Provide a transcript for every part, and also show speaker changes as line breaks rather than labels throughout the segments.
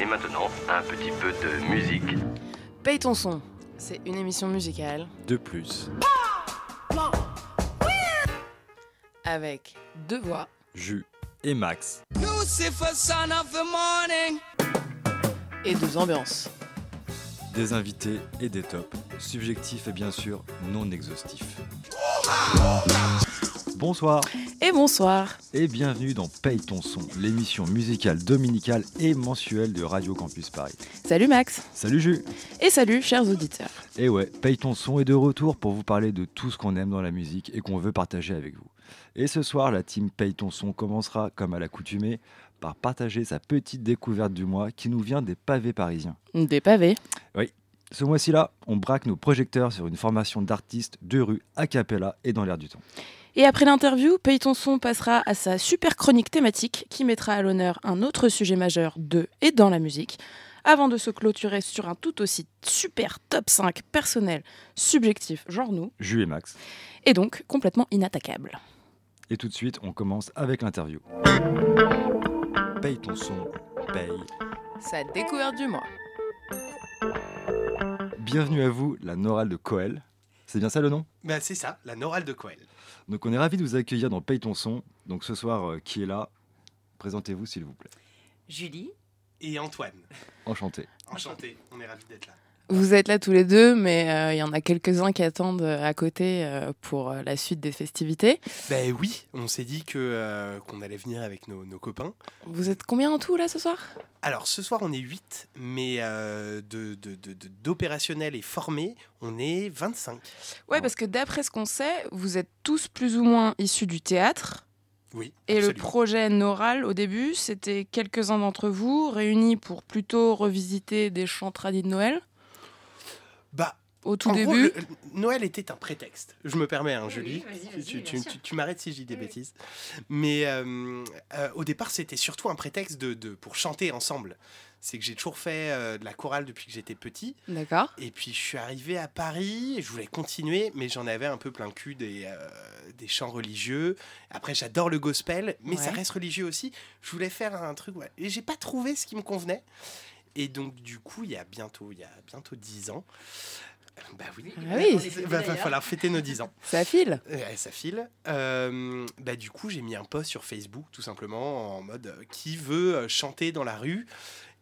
Et maintenant, un petit peu de musique.
Paye ton son, c'est une émission musicale
De plus,
avec deux voix.
Jus et Max.
Lucifer, son of the morning.
et deux ambiances.
Des invités et des tops. Subjectifs et bien sûr non exhaustifs. Bonsoir
bonsoir.
et bienvenue dans Paye ton son, l'émission musicale dominicale et mensuelle de Radio Campus Paris.
Salut Max.
Salut Jus
Et salut chers auditeurs.
Et ouais, Paye ton son est de retour pour vous parler de tout ce qu'on aime dans la musique et qu'on veut partager avec vous. Et ce soir, la team Paye ton son commencera, comme à l'accoutumée, par partager sa petite découverte du mois qui nous vient des pavés parisiens.
Des pavés.
Ce mois-ci-là, on braque nos projecteurs sur une formation d'artistes de rue a cappella et dans l'air du temps.
Et après l'interview, Paye ton son passera à sa super chronique thématique qui mettra à l'honneur un autre sujet majeur de et dans la musique, avant de se clôturer sur un tout aussi super top 5 personnel, subjectif, genre nous,
Jus et Max.
et donc complètement inattaquable.
Et tout de suite, on commence avec l'interview. Paye ton son, paye.
Sa découverte du mois.
Bienvenue à vous, la Norale de Coel. C'est bien ça le nom
Bah, c'est ça, la Norale de Coel.
Donc on est ravis de vous accueillir dans Paye ton son. Donc ce soir, euh, qui est là Présentez-vous s'il vous plaît.
Julie.
Et Antoine.
Enchanté.
Enchanté, on est ravis d'être là.
Vous êtes là tous les deux, mais euh, il y en a quelques-uns qui attendent euh, à côté euh, pour euh, la suite des festivités.
Ben oui, on s'est dit que qu'on allait venir avec nos, nos copains.
Vous êtes combien en tout là ce soir?
Alors ce soir on est 8, mais de, de, de- de- d'opérationnels et formés, on est 25.
Ouais, parce que d'après ce qu'on sait, vous êtes tous plus ou moins issus du théâtre.
Oui.
Et le projet Noral, au début, c'était quelques-uns d'entre vous réunis pour plutôt revisiter des chants tradis de Noël.
Bah,
Au tout
en
début.
gros, le- Noël était un prétexte. Je me permets, hein, Julie.
oui,
tu,
bien
tu-
sûr.
tu- tu m'arrêtes si je dis des
Oui,
bêtises. Mais euh, euh, au départ, c'était surtout un prétexte de, de- pour chanter ensemble. C'est que j'ai toujours fait euh, de la chorale depuis que j'étais petit.
D'accord.
Et puis je suis arrivé à Paris, je voulais continuer, mais j'en avais un peu plein le cul des, euh, des chants religieux. Après, j'adore le gospel, mais ça reste religieux aussi. Je voulais faire un truc, ouais. et j'ai pas trouvé ce qui me convenait. Et donc, du coup, il y a bientôt, il y a bientôt 10 ans, euh, bah oui,
Ah oui.
il va, falloir fêter nos 10 ans.
Ça file.
Ouais, ça file. Euh, bah, du coup, j'ai mis un post sur Facebook, tout simplement, en mode euh, qui veut chanter dans la rue.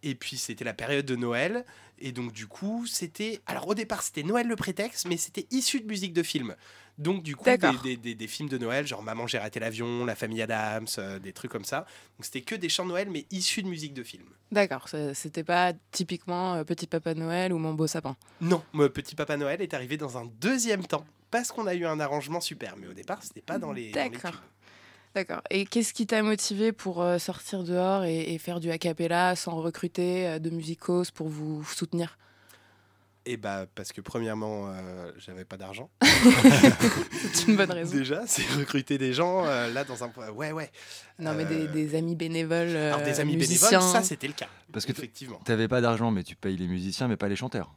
Et puis, c'était la période de Noël. Et donc, du coup, c'était. Alors, au départ, c'était Noël le prétexte, mais c'était issu de musique de film. Donc, du coup, des, des- des- des films de Noël, genre Maman, j'ai raté l'avion, La famille Adams, euh, des trucs comme ça. Donc, c'était que des chants de Noël, mais issus de musique de film.
D'accord. C'était pas typiquement euh, Petit Papa Noël ou Mon Beau Sapin.
Non, petit Papa Noël est arrivé dans un deuxième temps. Parce qu'on a eu un arrangement super. Mais au départ, c'était pas dans les. dans les
D'accord. D'accord. Et qu'est-ce qui t'a motivé pour euh, sortir dehors et, et faire du a cappella sans recruter euh, de musicos pour vous soutenir?
Et bah parce que premièrement, euh, j'avais pas d'argent.
C'est une bonne raison.
Déjà, c'est recruter des gens euh, là dans un ouais ouais.
Non, mais des, des amis bénévoles.
Alors des amis
musiciens.
bénévoles, ça c'était le cas.
Parce que
effectivement.
T'avais pas d'argent, mais tu payes les musiciens, mais pas les chanteurs.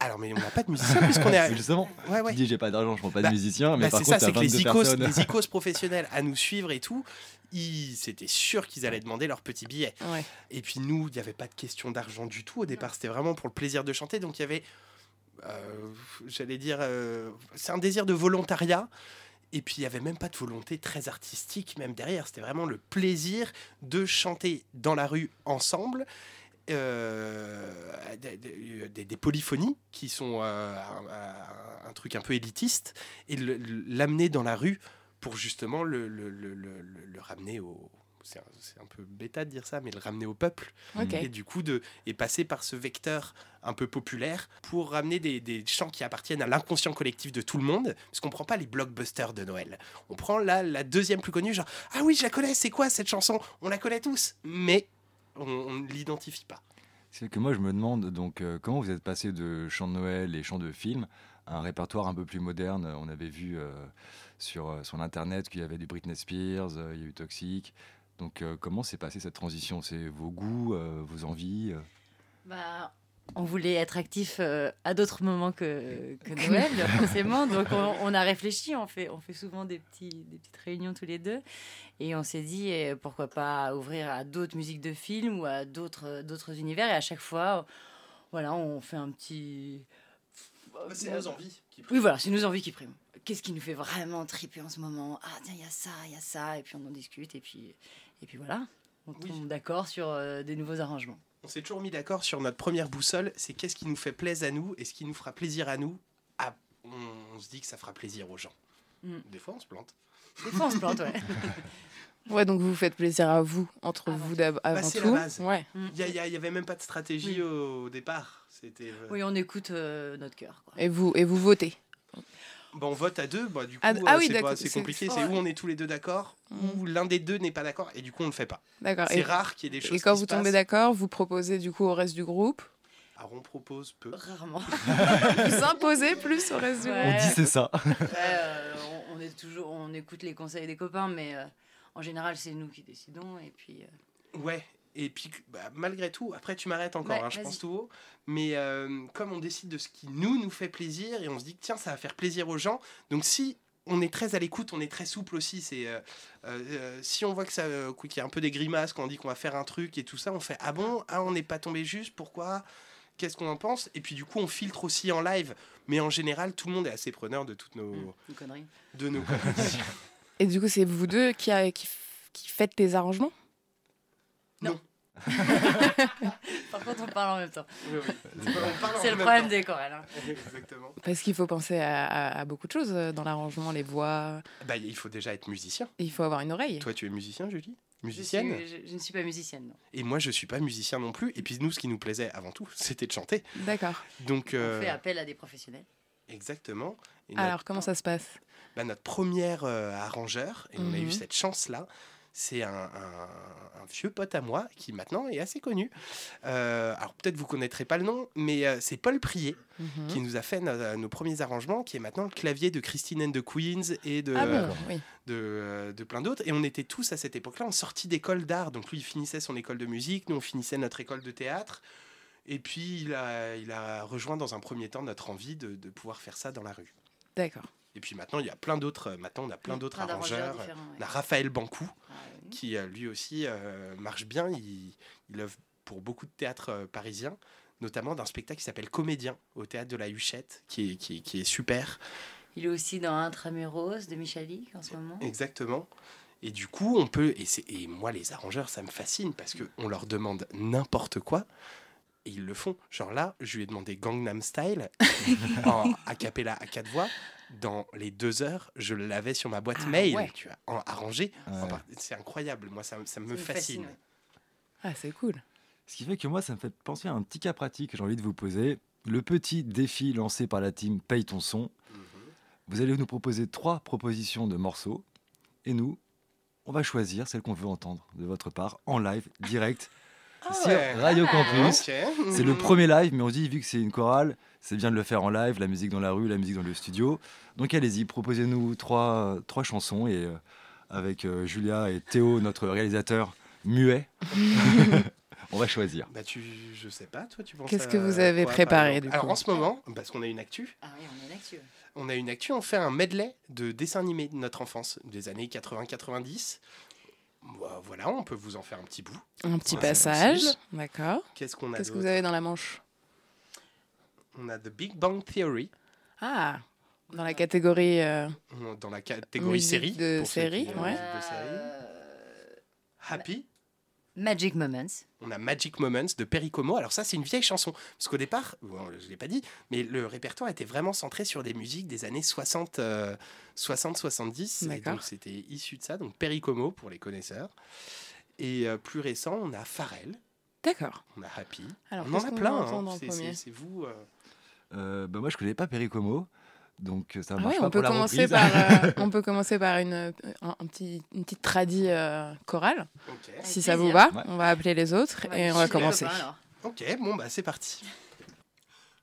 Alors mais on n'a pas de musiciens puisqu'on est. à-
Justement,
Ouais ouais.
tu dis j'ai pas d'argent, je prends pas
Bah,
de musiciens, mais
Bah,
par
c'est
contre
ça, c'est que les
22
icônes,
personnes.
les icônes professionnels à nous suivre et tout, ils c'était sûr qu'ils allaient demander leur petit billet.
Ouais.
Et puis nous, il n'y avait pas de question d'argent du tout au départ. C'était vraiment pour le plaisir de chanter. Donc il y avait, euh, j'allais dire, euh, c'est un désir de volontariat. Et puis il n'y avait même pas de volonté très artistique même derrière. C'était vraiment le plaisir de chanter dans la rue ensemble. Euh, des, polyphonies qui sont euh, un, truc un peu élitiste et l'amener dans la rue pour justement le, le- le- le- le- le ramener au, c'est un, peu bêta de dire ça, mais le ramener au peuple. Et du coup, de, et passer par ce vecteur un peu populaire pour ramener des, des chants qui appartiennent à l'inconscient collectif de tout le monde. Parce qu'on prend pas les blockbusters de Noël. On prend la, la deuxième plus connue, genre Ah oui, je la connais, c'est quoi cette chanson? On la connaît tous, mais on, on ne l'identifie pas.
C'est que moi je me demande donc euh, comment vous êtes passé de chants de Noël et chants de films à un répertoire un peu plus moderne. On avait vu euh, sur, euh, sur l'internet qu'il y avait du Britney Spears, euh, il y a eu Toxic. Donc euh, comment s'est passée cette transition? C'est vos goûts, euh, vos envies euh?
Bah, on voulait être actif euh, à d'autres moments que, que Noël, forcément. Donc on, on a réfléchi, on fait, on fait souvent des, petits, des petites réunions tous les deux. Et on s'est dit, eh, pourquoi pas ouvrir à d'autres musiques de films ou à d'autres d'autres univers. Et à chaque fois, voilà, on fait un petit...
Bah, C'est nos envies qui
Oui, voilà, c'est nos envies qui priment. Qu'est-ce qui nous fait vraiment triper en ce moment? Ah, tiens, il y a ça, il y a ça. Et puis on en discute. Et puis, et puis voilà, on
Oui.
tombe d'accord sur euh, des nouveaux arrangements.
On s'est toujours mis d'accord sur notre première boussole, c'est qu'est-ce qui nous fait plaisir à nous et ce qui nous fera plaisir à nous. Ah, on, on se dit que ça fera plaisir aux gens.
Mm.
Des fois, on se plante.
Des fois, on se plante, ouais.
Ouais, donc vous vous faites plaisir à vous, entre
Avant
vous d'ab- avant
Bah, c'est la base.
Ouais.
Il n'y y avait même pas de stratégie
Oui.
au, au départ. C'était. euh,
Oui, on écoute euh, notre cœur. quoi.
Et vous, et vous votez.
Bon, on vote à deux, bah, du coup,
Ah,
euh,
ah oui,
c'est,
d'accord,
pas- c'est
c'est-
compliqué. C'est où on est tous les deux d'accord, ou l'un des deux n'est pas d'accord, et du coup, on ne le fait pas.
D'accord.
C'est
Et,
rare qu'il y ait des choses
et quand
qui
vous
se
tombez
passent.
d'accord, vous proposez du coup au reste du groupe.
Alors, on propose peu.
Rarement.
Vous imposez plus au reste du groupe.
On dit c'est ça.
Euh, on, on est toujours, on écoute les conseils des copains, mais euh, en général, c'est nous qui décidons. Et puis, euh,
Ouais. Et puis, bah, malgré tout, après, tu m'arrêtes encore,
Ouais,
hein, je pense tout haut. Mais euh, comme on décide de ce qui nous, nous fait plaisir, et on se dit que tiens, ça va faire plaisir aux gens. Donc, si on est très à l'écoute, on est très souple aussi. C'est euh, euh, si on voit que ça, euh, qu'il y a un peu des grimaces quand on dit qu'on va faire un truc et tout ça, on fait ah bon, ah on n'est pas tombé juste, pourquoi? Qu'est-ce qu'on en pense? Et puis du coup, on filtre aussi en live. Mais en général, tout le monde est assez preneur de toutes nos,
une connerie.
de nos conneries.
Et du coup, c'est vous deux qui, a- qui, f- qui faites les arrangements?
Par contre, on parle en même temps.
Oui, oui.
C'est le problème
temps.
des chorales. hein.
Exactement.
Parce qu'il faut penser à, à- à beaucoup de choses euh, dans l'arrangement, les voix.
Bah, il faut déjà être musicien.
Et il faut avoir une oreille.
Toi, tu es musicien, Julie?
Je,
Musicienne?
suis- je- je ne suis pas musicienne. non.
Et moi, je suis pas musicien non plus. Et puis nous, ce qui nous plaisait avant tout, c'était de chanter.
D'accord.
Donc, euh,
On fait appel à des professionnels.
exactement. Et notre,
Alors, comment ça se passe?
Bah, notre première euh, arrangeur, et on a eu
Mhm.
cette chance-là, c'est un, un- un vieux pote à moi qui maintenant est assez connu. Euh, alors peut-être vous connaîtrez pas le nom, mais euh, c'est Paul Prier
Mhm.
qui nous a fait no- nos premiers arrangements, qui est maintenant le clavier de Christine and the Queens et de,
Ah bon Oui.
de, euh, de plein d'autres. Et on était tous à cette époque-là en sortie d'école d'art. Donc lui, il finissait son école de musique, nous, on finissait notre école de théâtre. Et puis, il a, il a rejoint dans un premier temps notre envie de, de pouvoir faire ça dans la rue.
D'accord.
Et puis maintenant, il y a plein d'autres. euh, Maintenant, on a plein d'autres arrangeurs.
ouais.
On a Raphaël Bancou. Qui euh, lui aussi euh, marche bien. Il, il œuvre pour beaucoup de théâtres euh, parisiens, notamment d'un spectacle qui s'appelle Comédien au théâtre de la Huchette, qui est, qui est- qui est super.
Il est aussi dans Intramuros de Michalik en ce moment.
Exactement. Et du coup, on peut. Et moi, les arrangeurs, ça me fascine parce qu'on leur demande n'importe quoi et ils le font. Genre là, je lui ai demandé Gangnam Style en a cappella à quatre voix. Dans les deux heures, je l'avais sur ma boîte
Ah
mail,
ouais.
tu vois, en arrangé.
Ouais.
C'est incroyable. Moi, ça, ça me
Ça me
fascine.
Ah, c'est cool.
Ce qui fait que moi, ça me fait penser à un petit cas pratique que j'ai envie de vous poser. Le petit défi lancé par la team Paye ton son.
Mhm.
Vous allez nous proposer trois propositions de morceaux. Et nous, on va choisir celle qu'on veut entendre de votre part en live, direct,
Ah
sur
ouais.
Radio Campus. C'est le premier live, mais on se dit, vu que c'est une chorale, c'est bien de le faire en live, la musique dans la rue, la musique dans le studio. Donc allez-y, proposez-nous trois, trois chansons et euh, avec euh, Julia et Théo, notre réalisateur muet, on va choisir.
Bah tu, je sais pas, toi tu penses
Qu'est-ce que vous avez
quoi,
préparé, du
Alors
coup
en ce moment, parce qu'on a une actu,
Ah oui, on est là-dessus.
on a une actu, on fait un medley de dessins animés de notre enfance, des années 80-90. Bah, Voilà, on peut vous en faire un petit bout.
Un petit passage. D'accord.
Qu'est-ce qu'on a
Qu'est-ce que vous avez dans la manche?
On a The Big Bang Theory
Ah, dans la catégorie. euh,
dans la catégorie série.
de série, ouais.
de série.
Euh,
Happy.
Magic Moments.
On a Magic Moments de Pericomo. Alors ça, c'est une vieille chanson. Parce qu'au départ, bon, je ne l'ai pas dit, mais le répertoire était vraiment centré sur des musiques des années 60, euh, 60-70. et
D'accord.
donc c'était issu de ça. Donc Pericomo pour les connaisseurs. Et euh, plus récent, on a Pharrell,
D'accord.
on a Happy.
Alors,
on en a plein. hein. C'est- vous. euh,
Euh, bah, moi, je connais pas Pericomo, donc euh, ça
Ah
marche
ouais,
pas
on peut
pour la
commencer
reprise.
par euh, on peut commencer par une euh, un, un petit une petite tradie euh, chorale
Ok.
Avec
si ça vous va
Ouais.
on va appeler les autres et on va commencer
alors.
Ok, bon bah c'est parti.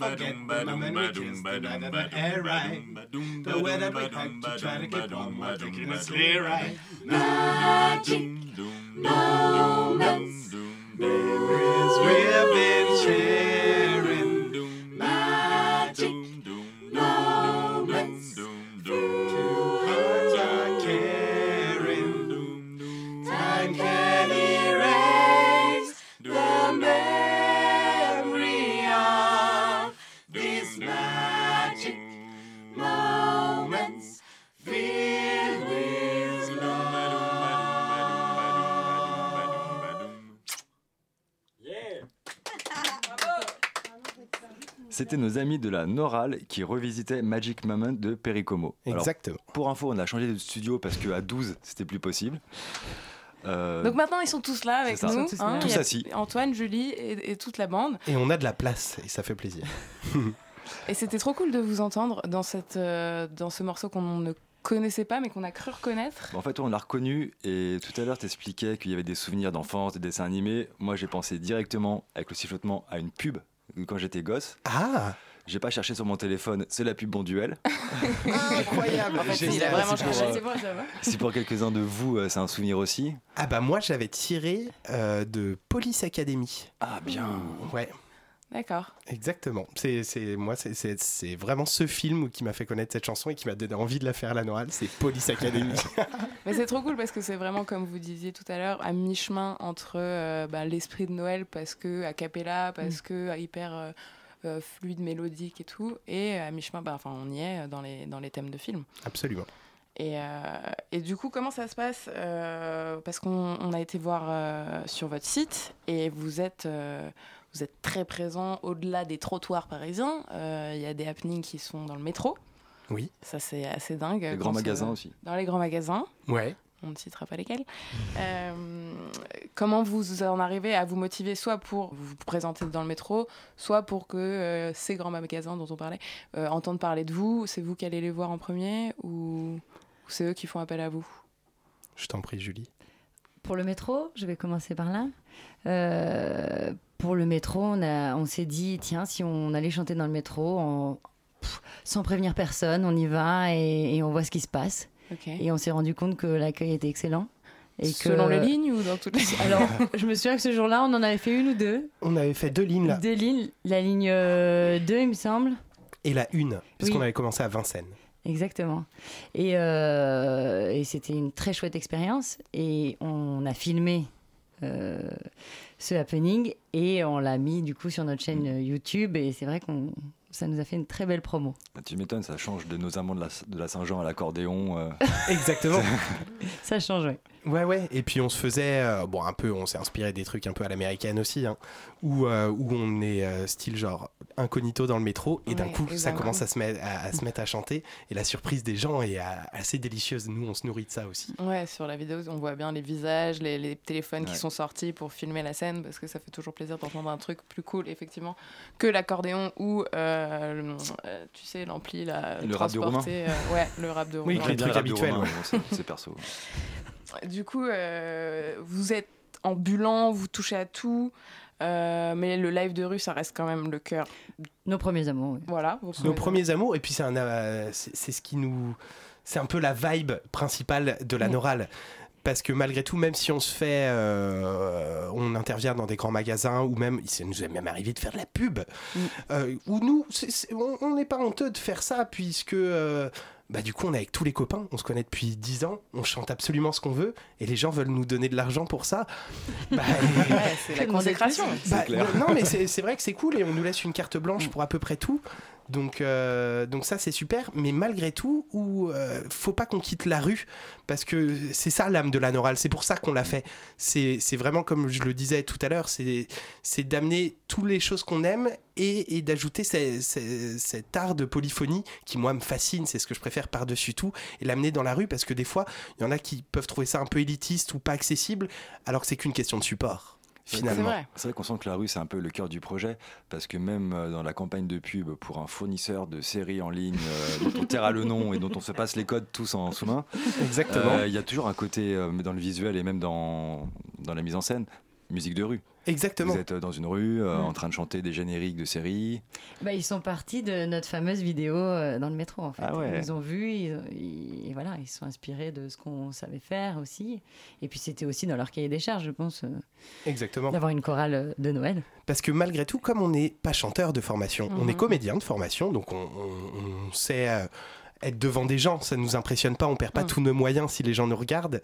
forget when my memory kissed the night air right. The that we hugged to try to keep on taking it clear right. Magic moments, memories been sharing.
C'était nos amis de la Noral qui revisitaient Magic Moment de Pericomo. Alors,
Exactement.
pour info, on a changé de studio parce qu'à 12, c'était plus possible. Euh,
Donc maintenant, ils sont tous là avec nous.
Ils sont tous
hein.
Tous
il y a
assis.
Antoine, Julie et, et toute la bande.
Et on a de la place et ça fait plaisir.
Et c'était trop cool de vous entendre dans, cette, euh, dans ce morceau qu'on ne connaissait pas, mais qu'on a cru reconnaître.
En fait, on l'a reconnu et tout à l'heure, tu expliquais qu'il y avait des souvenirs d'enfance, des dessins animés. Moi, j'ai pensé directement, avec le sifflotement, à une pub quand j'étais gosse.
Ah
J'ai pas cherché sur mon téléphone, c'est la pub Bon Duel.
Incroyable
En fait, il a vraiment
c'est pour,
cherché,
euh,
c'est pour ça. va.
Si pour quelques-uns de vous, euh, c'est un souvenir aussi.
Ah bah moi j'avais tiré euh, de Police Academy.
Ah, bien.
Ouais,
D'accord.
exactement. C'est, c'est, moi c'est, c'est, c'est vraiment ce film qui m'a fait connaître cette chanson et qui m'a donné envie de la faire à la Noral, c'est Police Academy.
Mais c'est trop cool parce que c'est vraiment, comme vous disiez tout à l'heure, à mi-chemin entre euh, bah, l'esprit de Noël parce que a cappella, parce que euh, hyper euh, euh, fluide, mélodique et tout, et à mi-chemin, bah, enfin, on y est dans les, dans les thèmes de film.
Absolument.
Et, euh, et du coup, comment ça se passe Euh, Parce qu'on on a été voir euh, sur votre site et vous êtes, vous êtes très présent au-delà des trottoirs parisiens. Euh, Il y a des happenings qui sont dans le métro.
Oui.
Ça, c'est assez dingue.
Les grands
se-
magasins aussi.
Dans les grands magasins.
Ouais.
On ne citera pas lesquels. Euh, comment vous en arrivez à vous motiver, soit pour vous présenter dans le métro, soit pour que euh, ces grands magasins dont on parlait euh, entendent parler de vous? C'est vous qui allez les voir en premier ou, ou c'est eux qui font appel à vous?
Je t'en prie Julie.
Pour le métro, je vais commencer par là. Euh, pour le métro, on, a- on s'est dit, tiens, si on allait chanter dans le métro, pff, sans prévenir personne, on y va et, et on voit ce qui se passe. Et on s'est rendu compte que l'accueil était excellent. Et que...
Selon les lignes ou dans toutes les
Alors, je me souviens que ce jour-là, on en avait fait une ou deux.
On avait fait deux lignes là.
Deux lignes. La ligne 2, il me semble.
Et la une, puisqu'on
Oui.
avait commencé à Vincennes.
Exactement. Et, euh, et c'était une très chouette expérience. Et on a filmé euh, ce happening et on l'a mis du coup sur notre chaîne euh, YouTube. Et c'est vrai qu'on ça nous a fait une très belle promo.
Ah, Tu m'étonnes, ça change de nos amants de la, de la Saint-Jean à l'accordéon. euh.
Exactement.
Ça change, ouais.
Ouais, ouais. Et puis on se faisait, euh, bon, un peu, on s'est inspiré des trucs un peu à l'américaine aussi, hein, où, euh, où on est euh, style genre incognito dans le métro, et d'un coup,
et
ça commence à se, mettre, à, à se mettre à chanter, et la surprise des gens est assez délicieuse. Nous, on se nourrit de ça aussi.
Ouais, sur la vidéo, on voit bien les visages, les, les téléphones qui sont sortis pour filmer la scène, parce que ça fait toujours plaisir d'entendre un truc plus cool, effectivement, que l'accordéon ou, euh, le- euh, tu sais, l'ampli,
Le rap de
euh, ouais, le rap de
Oui,
Romain.
les trucs habituels,
c'est perso.
Du coup, euh, vous êtes ambulant, vous touchez à tout, euh, mais le live de rue, ça reste quand même le cœur.
Nos premiers amours. oui.
Voilà. vos
Nos
premiers-
amours, et puis c'est un, euh, c'est c'est ce qui nous. C'est un peu la vibe principale de la
Mm.
Noral. Parce que malgré tout, même si on se fait. euh, on intervient dans des grands magasins, ou même. Ça nous est même arrivé de faire de la pub.
Mm.
euh, où nous, c'est- c'est- on on n'est pas honteux de faire ça, puisque. euh, bah, du coup, on est avec tous les copains, on se connaît depuis 10 ans, on chante absolument ce qu'on veut, et les gens veulent nous donner de l'argent pour ça. Bah,
Ouais, c'est la consécration.
bah,
clair.
Non, mais c'est c'est vrai que c'est cool et on nous laisse une carte blanche pour à peu près tout. Donc, euh, donc ça, c'est super. Mais malgré tout, où, euh, faut pas qu'on quitte la rue parce que c'est ça l'âme de la Noral. C'est pour ça qu'on l'a fait. C'est vraiment, comme je le disais tout à l'heure, c'est d'amener toutes les choses qu'on aime et, et d'ajouter cet art de polyphonie qui, moi, me fascine. C'est ce que je préfère par-dessus tout et l'amener dans la rue parce que des fois, il y en a qui peuvent trouver ça un peu élitiste ou pas accessible alors que c'est qu'une question de support.
C'est
finalement.
vrai.
C'est vrai qu'on sent que la rue, c'est un peu le cœur du projet, parce que même euh, dans la campagne de pub pour un fournisseur de séries en ligne euh, dont on taira le nom et dont on se passe les codes tous en sous-main,
Exactement.
euh, il y a toujours un côté euh, dans le visuel et même dans, dans la mise en scène, musique de rue.
Exactement.
Vous êtes euh, dans une rue, euh,
Mm.
en train de chanter des génériques de séries.
Bah, ils sont partis de notre fameuse vidéo euh, dans le métro, en fait.
Ah ouais.
Ils ont vu, ils, ils- et voilà, ils se sont inspirés de ce qu'on savait faire aussi. Et puis c'était aussi dans leur cahier des charges, je pense, euh,
Exactement.
d'avoir une chorale de Noël.
Parce que malgré tout, comme on n'est pas chanteur de formation, on
Mhm.
est comédien de formation, donc on, on- on sait euh, être devant des gens, ça ne nous impressionne pas, on perd pas
Mhm.
tous nos moyens si les gens nous regardent,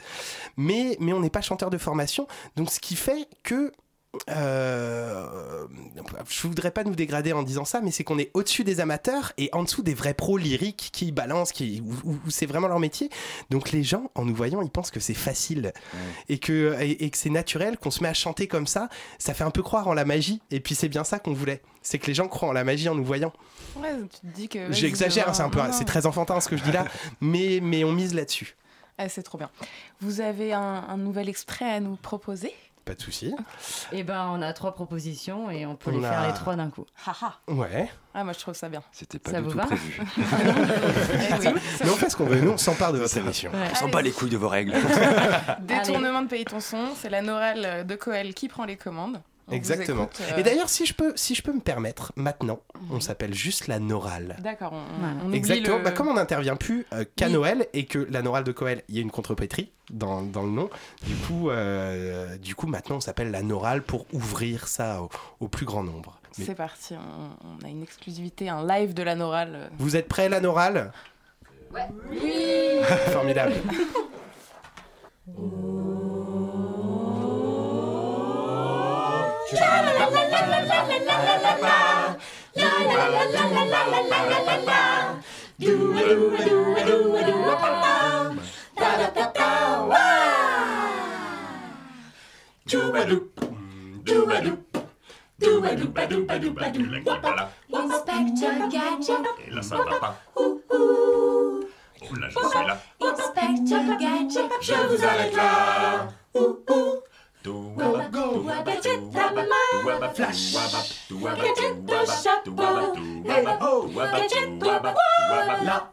mais, mais on n'est pas chanteur de formation, donc ce qui fait que... Euh, je voudrais pas nous dégrader en disant ça, mais c'est qu'on est au-dessus des amateurs et en dessous des vrais pros lyriques qui balancent, qui, où, c'est vraiment leur métier. Donc les gens, en nous voyant, ils pensent que c'est facile et que, et, et que c'est naturel, qu'on se met à chanter comme ça. Ça fait un peu croire en la magie. Et puis c'est bien ça qu'on voulait. C'est que les gens croient en la magie en nous voyant.
Ouais, tu te dis que. vas-y,
J'exagère, c'est un peu, c'est très enfantin ce que je dis là, mais mais on mise là-dessus.
Ah, c'est trop bien. Vous avez un, un nouvel extrait à nous proposer?
Pas de souci.
Et ben, on a trois propositions et on peut
On
les
a-
faire les trois d'un coup.
Haha.
Ouais.
Ah, moi je trouve ça bien.
C'était pas
Ça
du
vous
tout
va
prévu.
Eh oui.
Mais on fait ce qu'on veut. Nous, on s'empare de votre émission.
Ouais.
On sent pas les couilles de vos règles.
Détournement de Paye ton son, c'est la Norale de Coel qui prend les commandes. On
Exactement.
écoute, euh,
Et d'ailleurs, si je peux, si je peux me permettre, maintenant, on
Mhm.
s'appelle juste la Norale.
D'accord, on, on oublie
Exactement.
le-
Bah, comme on n'intervient plus euh, qu'à
Oui.
Noël et que la Norale de Coel, il y a une contrepétrie dans, dans le nom. Du coup, euh, du coup, maintenant, on s'appelle la Norale pour ouvrir ça au, au plus grand nombre. Mais
C'est parti, on, on a une exclusivité, un live de la Norale.
vous êtes prêts, la Norale? Oui. Formidable.
Inspector Gadget. Et là, ça va pas. Oh là, je là.
Inspector Gadget,
Je vous arrête là.
Flash. Gadget
Là.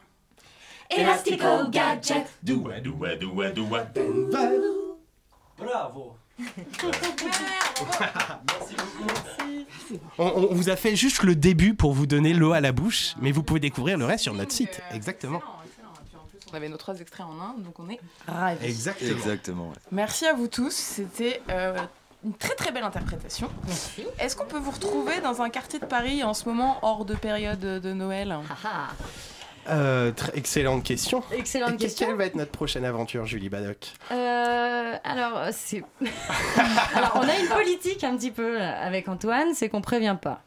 Elastico Gadget.
Doua, doua, doua, doua.
Bravo.
On, on vous a fait juste le début pour vous donner l'eau à la bouche, mais vous pouvez découvrir le reste sur notre site. Exactement.
On avait nos trois extraits en un, donc on est ravis.
Exactement.
Exactement. ouais.
Merci à vous tous, c'était euh, une très très belle interprétation.
Merci.
Est-ce qu'on peut vous retrouver dans un quartier de Paris en ce moment, hors de période de Noël?
Haha.
Euh, très- excellente question.
Excellente
Quelle
question.
va être notre prochaine aventure, Julie Badoc
Euh, alors, c'est. alors, on a une politique un petit peu avec Antoine, c'est qu'on prévient pas.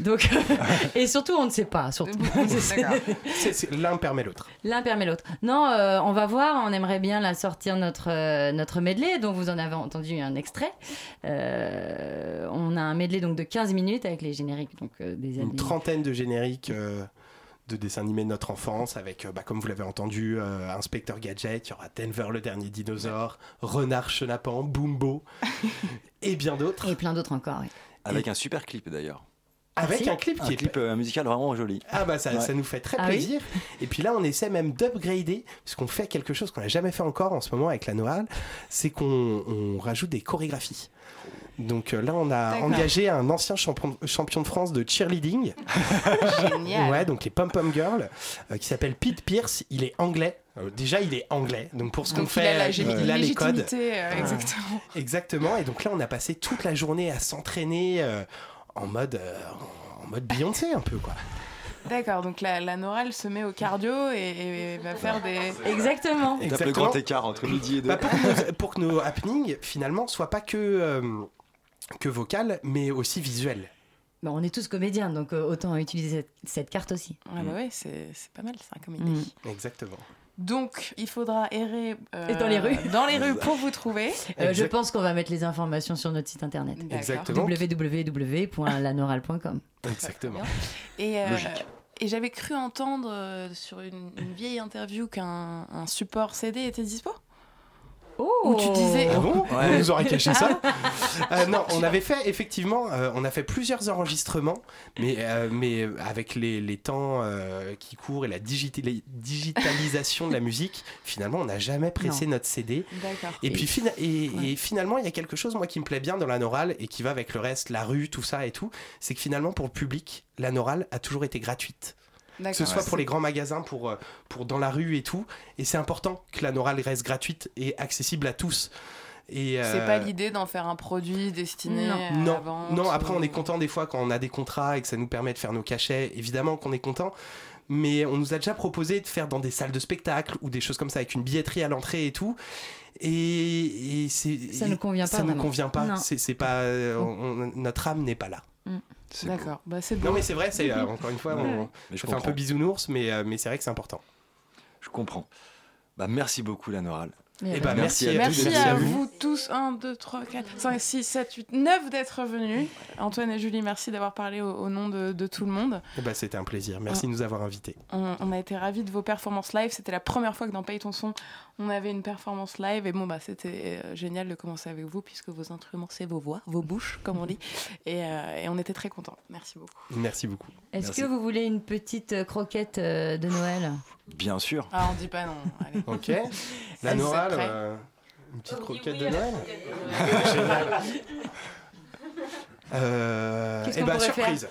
Donc, et surtout, on ne sait pas.
L'un permet l'autre.
L'un permet l'autre. Non, euh, on va voir. On aimerait bien la sortir notre euh, notre medley, dont vous en avez entendu un extrait. Euh, on a un medley donc de 15 minutes avec les génériques donc euh, des années.
Une trentaine de génériques euh, de dessins animés de notre enfance, avec, bah, comme vous l'avez entendu, euh, Inspecteur Gadget, il y aura Denver le dernier dinosaure, Renard Chenapan, Boombo, et bien d'autres,
Et plein d'autres encore. oui.
Avec un super clip d'ailleurs.
Avec
si
un clip
Un
qui est
clip euh, musical vraiment joli.
Ah bah ça,
Ouais.
ça nous fait très
Ah oui
plaisir. Et puis là, on essaie même d'upgrader, parce qu'on fait quelque chose qu'on n'a jamais fait encore en ce moment avec la Noël, c'est qu'on on rajoute des chorégraphies. Donc euh, là, on a engagé un ancien champion, champion de France de cheerleading,
Génial.
ouais, donc les Pom Pom Girls, euh, qui s'appelle Pete Pierce. Il est anglais. Euh, déjà, il est anglais. Donc pour ce qu'on
Donc il
fait,
a la
euh, il a les codes.
légitimité, euh, exactement.
Exactement. Et donc là, on a passé toute la journée à s'entraîner euh, en mode, euh, en mode Beyoncé un peu quoi.
D'accord, donc la, la Norale se met au cardio et, et va faire des...
Exactement.
Tape le
Exactement.
grand écart entre midi et deux.
Bah, pour, que nos, pour que nos happenings, finalement, soient pas que, euh, que vocales, mais aussi visuels.
Bah, on est tous comédiens, donc euh, autant utiliser cette, cette carte aussi.
Ah bah ouais, c'est c'est pas mal ça comme idée.
Mm.
Exactement.
Donc, il faudra errer euh,
Et dans les rues.
dans les rues pour vous trouver.
Euh, je pense qu'on va mettre les informations sur notre site internet.
Exactement.
www.lanoral.com.
Exactement.
Et, euh,
Logique.
et j'avais cru entendre euh, sur une, une vieille interview qu'un un support CD était dispo?
Oh
Où tu disais.
Ah bon
Ouais.
On nous aurait caché ça Euh, Non, on avait fait effectivement, euh, on a fait plusieurs enregistrements, mais, euh, mais avec les, les temps euh, qui courent et la digitali- digitalisation de la musique, finalement, on n'a jamais pressé notre CD.
D'accord.
Et puis fina- et,
Ouais.
et finalement, il y a quelque chose moi qui me plaît bien dans la Noral et qui va avec le reste, la rue, tout ça et tout, c'est que finalement pour le public, la Noral a toujours été gratuite. Que ce soit pour les grands magasins, pour, euh, pour dans la rue et tout. Et c'est important que la Noral reste gratuite et accessible à tous. Et,
C'est
euh,
pas l'idée d'en faire un produit destiné
Non.
à la
non,
vente
non, après on est content des fois quand on a des contrats et que ça nous permet de faire nos cachets, évidemment qu'on est content. Mais on nous a déjà proposé de faire dans des salles de spectacle ou des choses comme ça avec une billetterie à l'entrée et tout. Et, et c'est
Ça ne convient pas
Ça ne convient pas. C'est c'est pas euh, on- on- notre âme n'est pas là.
D'accord, bah c'est beau.
Non mais c'est vrai, c'est euh, encore une fois, on,
Mais je
je fais un peu bisounours, mais euh, mais c'est vrai que c'est important.
Je comprends. Bah, merci beaucoup, la Noral.
Mais
Et
bah,
bah
merci
merci,
à tous,
Merci à
à vous.
vous tous, 1, 2, 3, 4, 5, 6, 7, 8, 9 d'être venus. Antoine et Julie, merci d'avoir parlé au, au nom de, de tout le monde.
Et bah, c'était un plaisir. Merci de nous avoir invités.
On, on a été ravis de vos performances live. C'était la première fois que dans Paye ton son, on avait une performance live. Et bon, bah, c'était euh, génial de commencer avec vous, puisque vos instruments, c'est vos voix, vos bouches, comme on dit. Et, euh, et on était très contents. Merci beaucoup.
Merci beaucoup.
Est-ce que vous voulez une petite euh, croquette euh, de Noël
Bien sûr.
Ah, on dit pas non. Allez.
Ok. La euh, une petite
Oh,
croquette
oui,
de
oui,
Noël. Génial. Euh,
Qu'est-ce
eh
qu'on
ben,
pourrait
surprise.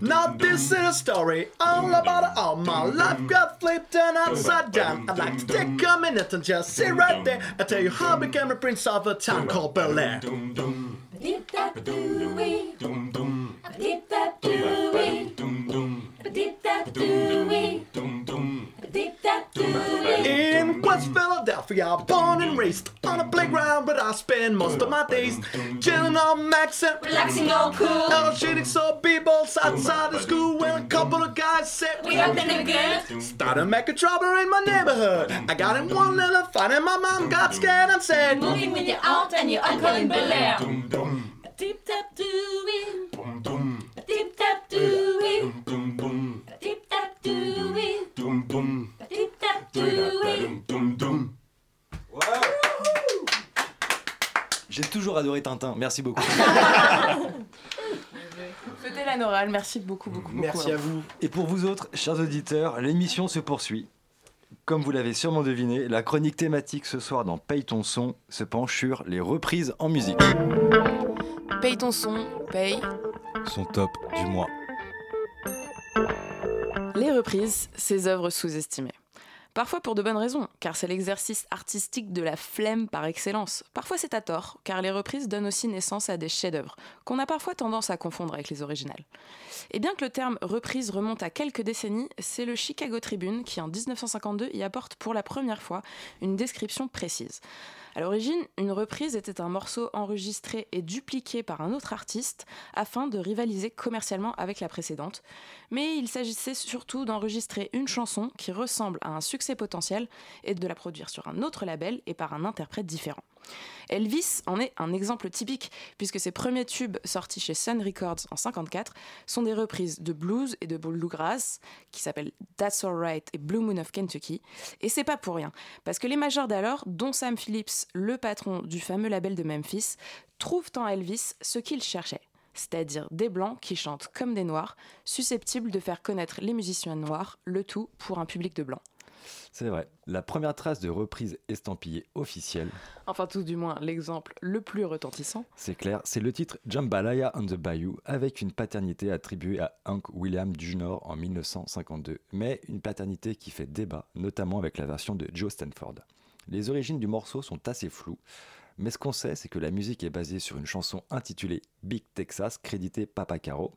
Now this is a story all about how my life got flipped and upside down. I'd like to take a minute and just sit right there. And tell you how I became a prince of a town called Bel Air.
Dip
dum, dum,
dip
dum, dum,
dip
dum, dum.
dip.
In West Philadelphia, born and raised on a playground, but I spend most of my days chilling on Max and
Relaxing all cool,
Oh, shooting some b-balls outside the school when a couple of guys said
we up in the good.
Started making trouble in my neighborhood. I got in one little fight and my mom got scared and said,
Moving with your aunt and your uncle in Bel Air.
Dum, dum.
dip that doo-wee.
Dum, dum, dum.
J'ai toujours adoré Tintin. Merci beaucoup.
C'était la Noral. Merci beaucoup, beaucoup, beaucoup.
Merci à vous.
Et pour vous autres, chers auditeurs, l'émission se poursuit. Comme vous l'avez sûrement deviné, la chronique thématique ce soir dans Paye ton son se penche sur les reprises en musique.
Paye ton son, paye.
Son top du mois.
Les reprises, ces œuvres sous-estimées. Parfois pour de bonnes raisons, car c'est l'exercice artistique de la flemme par excellence. Parfois c'est à tort, car les reprises donnent aussi naissance à des chefs-d'œuvre, qu'on a parfois tendance à confondre avec les originales. Et bien que le terme reprise remonte à quelques décennies, c'est le Chicago Tribune qui en 1952 y apporte pour la première fois une description précise. À l'origine, une reprise était un morceau enregistré et dupliqué par un autre artiste afin de rivaliser commercialement avec la précédente, mais il s'agissait surtout d'enregistrer une chanson qui ressemble à un succès potentiel et de la produire sur un autre label et par un interprète différent. Elvis en est un exemple typique, puisque ses premiers tubes sortis chez Sun Records en 54 sont des reprises de blues et de bluegrass, qui s'appellent That's Alright et Blue Moon of Kentucky. Et c'est pas pour rien, parce que les majors d'alors, dont Sam Phillips, le patron du fameux label de Memphis, trouvent en Elvis ce qu'ils cherchaient c'est-à-dire des blancs qui chantent comme des noirs, susceptibles de faire connaître les musiciens noirs, le tout pour un public de blancs.
C'est vrai. La première trace de reprise estampillée officielle,
Enfin tout du moins l'exemple le plus retentissant.
c'est clair, c'est le titre Jambalaya on the Bayou avec une paternité attribuée à Hank William Jr. en 1952, mais une paternité qui fait débat, notamment avec la version de Joe Stanford. Les origines du morceau sont assez floues, mais ce qu'on sait, c'est que la musique est basée sur une chanson intitulée Big Texas, créditée Papa Caro,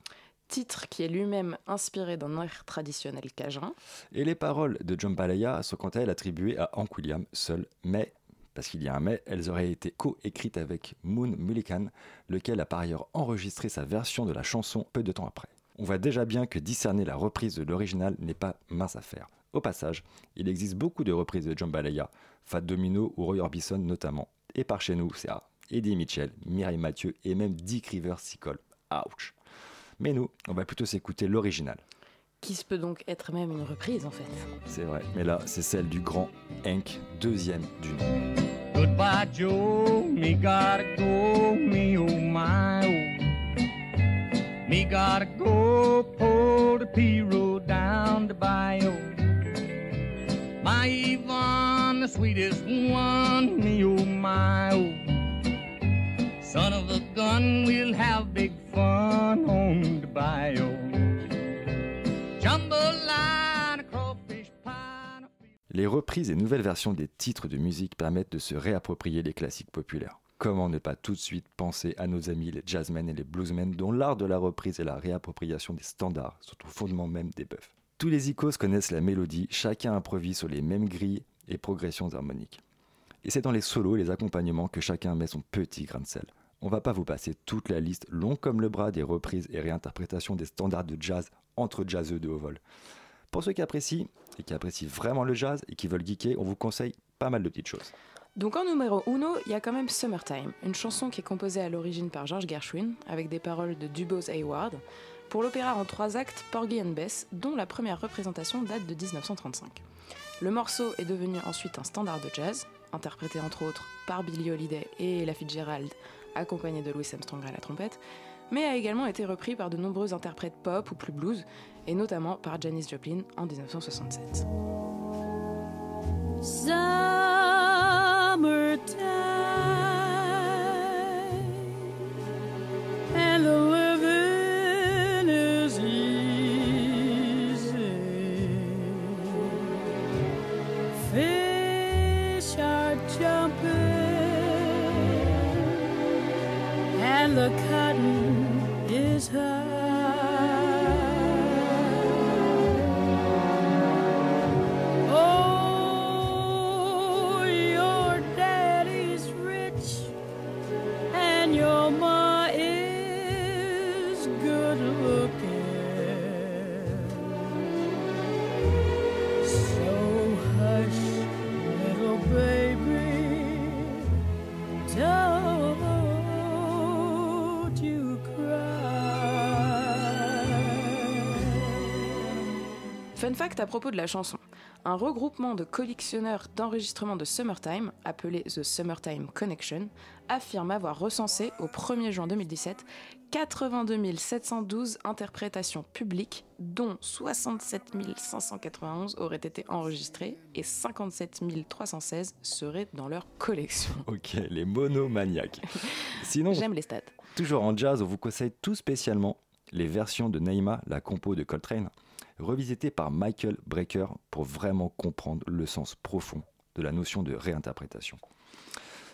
Titre qui est lui-même inspiré d'un air traditionnel cajun.
et les paroles de Jambalaya sont quant à elles attribuées à Hank William seul, mais, parce qu'il y a un mais, elles auraient été co-écrites avec Moon Mullican, lequel a par ailleurs enregistré sa version de la chanson peu de temps après. On voit déjà bien que discerner la reprise de l'original n'est pas mince affaire. Au passage, il existe beaucoup de reprises de Jambalaya, Fat Domino ou Roy Orbison notamment. Et par chez nous, c'est à Eddie Mitchell, Mireille Mathieu et même Dick Rivers s'y collent. Ouch. Mais nous, on va plutôt s'écouter l'original.
Qui se peut donc être même une reprise en fait.
C'est vrai, mais là, c'est celle du grand Hank, deuxième du nom.
Goodbye, Joe. Me gotta go. Me oh my oh. Me gotta go. Pull the P road down the bayou. My Yvonne, the sweetest one. Me oh my oh. Son of a gun, we'll have big
Les reprises et nouvelles versions des titres de musique permettent de se réapproprier les classiques populaires. Comment ne pas tout de suite penser à nos amis les jazzmen et les bluesmen dont l'art de la reprise et la réappropriation des standards sont au fondement même des bœufs. Tous les icônes connaissent la mélodie, chacun improvise sur les mêmes grilles et progressions harmoniques. Et c'est dans les solos et les accompagnements que chacun met son petit grain de sel. On va pas vous passer toute la liste long comme le bras des reprises et réinterprétations des standards de jazz entre jazzeux de haut vol. Pour ceux qui apprécient, et qui apprécient vraiment le jazz et qui veulent geeker, on vous conseille pas mal de petites choses.
Donc en numéro uno, il y a quand même Summertime, une chanson qui est composée à l'origine par George Gershwin, avec des paroles de Dubose Hayward, pour l'opéra en trois actes Porgy and Bess, dont la première représentation date de 1935. Le morceau est devenu ensuite un standard de jazz, interprété entre autres par Billie Holiday et Ella Fitzgerald, accompagné de Louis Armstrong à la trompette, mais a également été repris par de nombreux interprètes pop ou plus blues, et notamment par Janis Joplin en 1967.
Summertime
Fun fact à propos de la chanson. Un regroupement de collectionneurs d'enregistrements de Summertime, appelé The Summertime Connection, affirme avoir recensé au 1er juin 2017 82 712 interprétations publiques, dont 67 591 auraient été enregistrées et 57 316 seraient dans leur collection.
Ok, les monomaniaques. Sinon,
J'aime les stats.
toujours en jazz, on vous conseille tout spécialement les versions de Naïma, la compo de Coltrane, revisitées par Michael Brecker pour vraiment comprendre le sens profond de la notion de réinterprétation.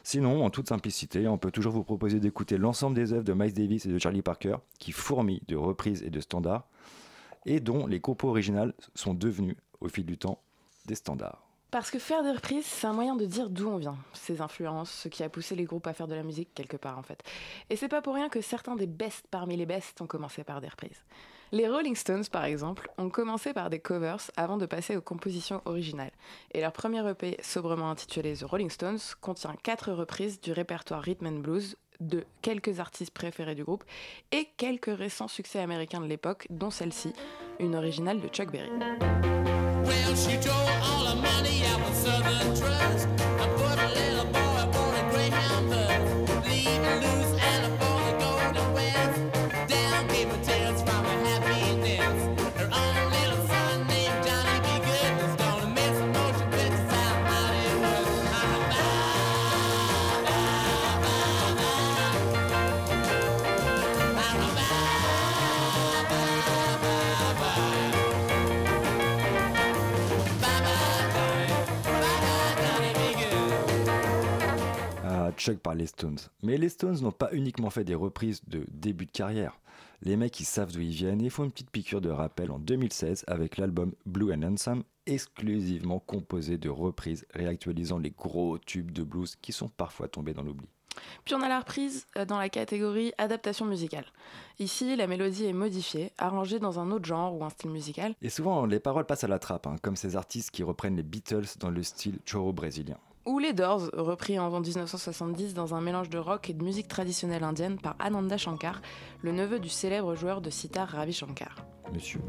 Sinon, en toute simplicité, on peut toujours vous proposer d'écouter l'ensemble des œuvres de Miles Davis et de Charlie Parker, qui fourmillent de reprises et de standards, et dont les compos originales sont devenus, au fil du temps, des standards.
Parce que faire des reprises, c'est un moyen de dire d'où on vient, ses influences, ce qui a poussé les groupes à faire de la musique quelque part en fait. Et c'est pas pour rien que certains des bests parmi les bests ont commencé par des reprises. Les Rolling Stones, par exemple, ont commencé par des covers avant de passer aux compositions originales. Et leur premier EP, sobrement intitulé The Rolling Stones, contient quatre reprises du répertoire rhythm and blues de quelques artistes préférés du groupe et quelques récents succès américains de l'époque, dont celle-ci, une originale de Chuck Berry.
Par les Stones. Mais les Stones n'ont pas uniquement fait des reprises de début de carrière. Les mecs, ils savent d'où ils viennent et font une petite piqûre de rappel en 2016 avec l'album Blue and Handsome, exclusivement composé de reprises réactualisant les gros tubes de blues qui sont parfois tombés dans l'oubli.
Puis on a la reprise euh, dans la catégorie adaptation musicale. Ici, la mélodie est modifiée, arrangée dans un autre genre ou un style musical.
Et souvent, les paroles passent à la trappe, hein, comme ces artistes qui reprennent les Beatles dans le style choro brésilien.
Ou les Doors, repris en 1970 dans un mélange de rock et de musique traditionnelle indienne par Ananda Shankar, le neveu du célèbre joueur de sitar Ravi Shankar.
Monsieur.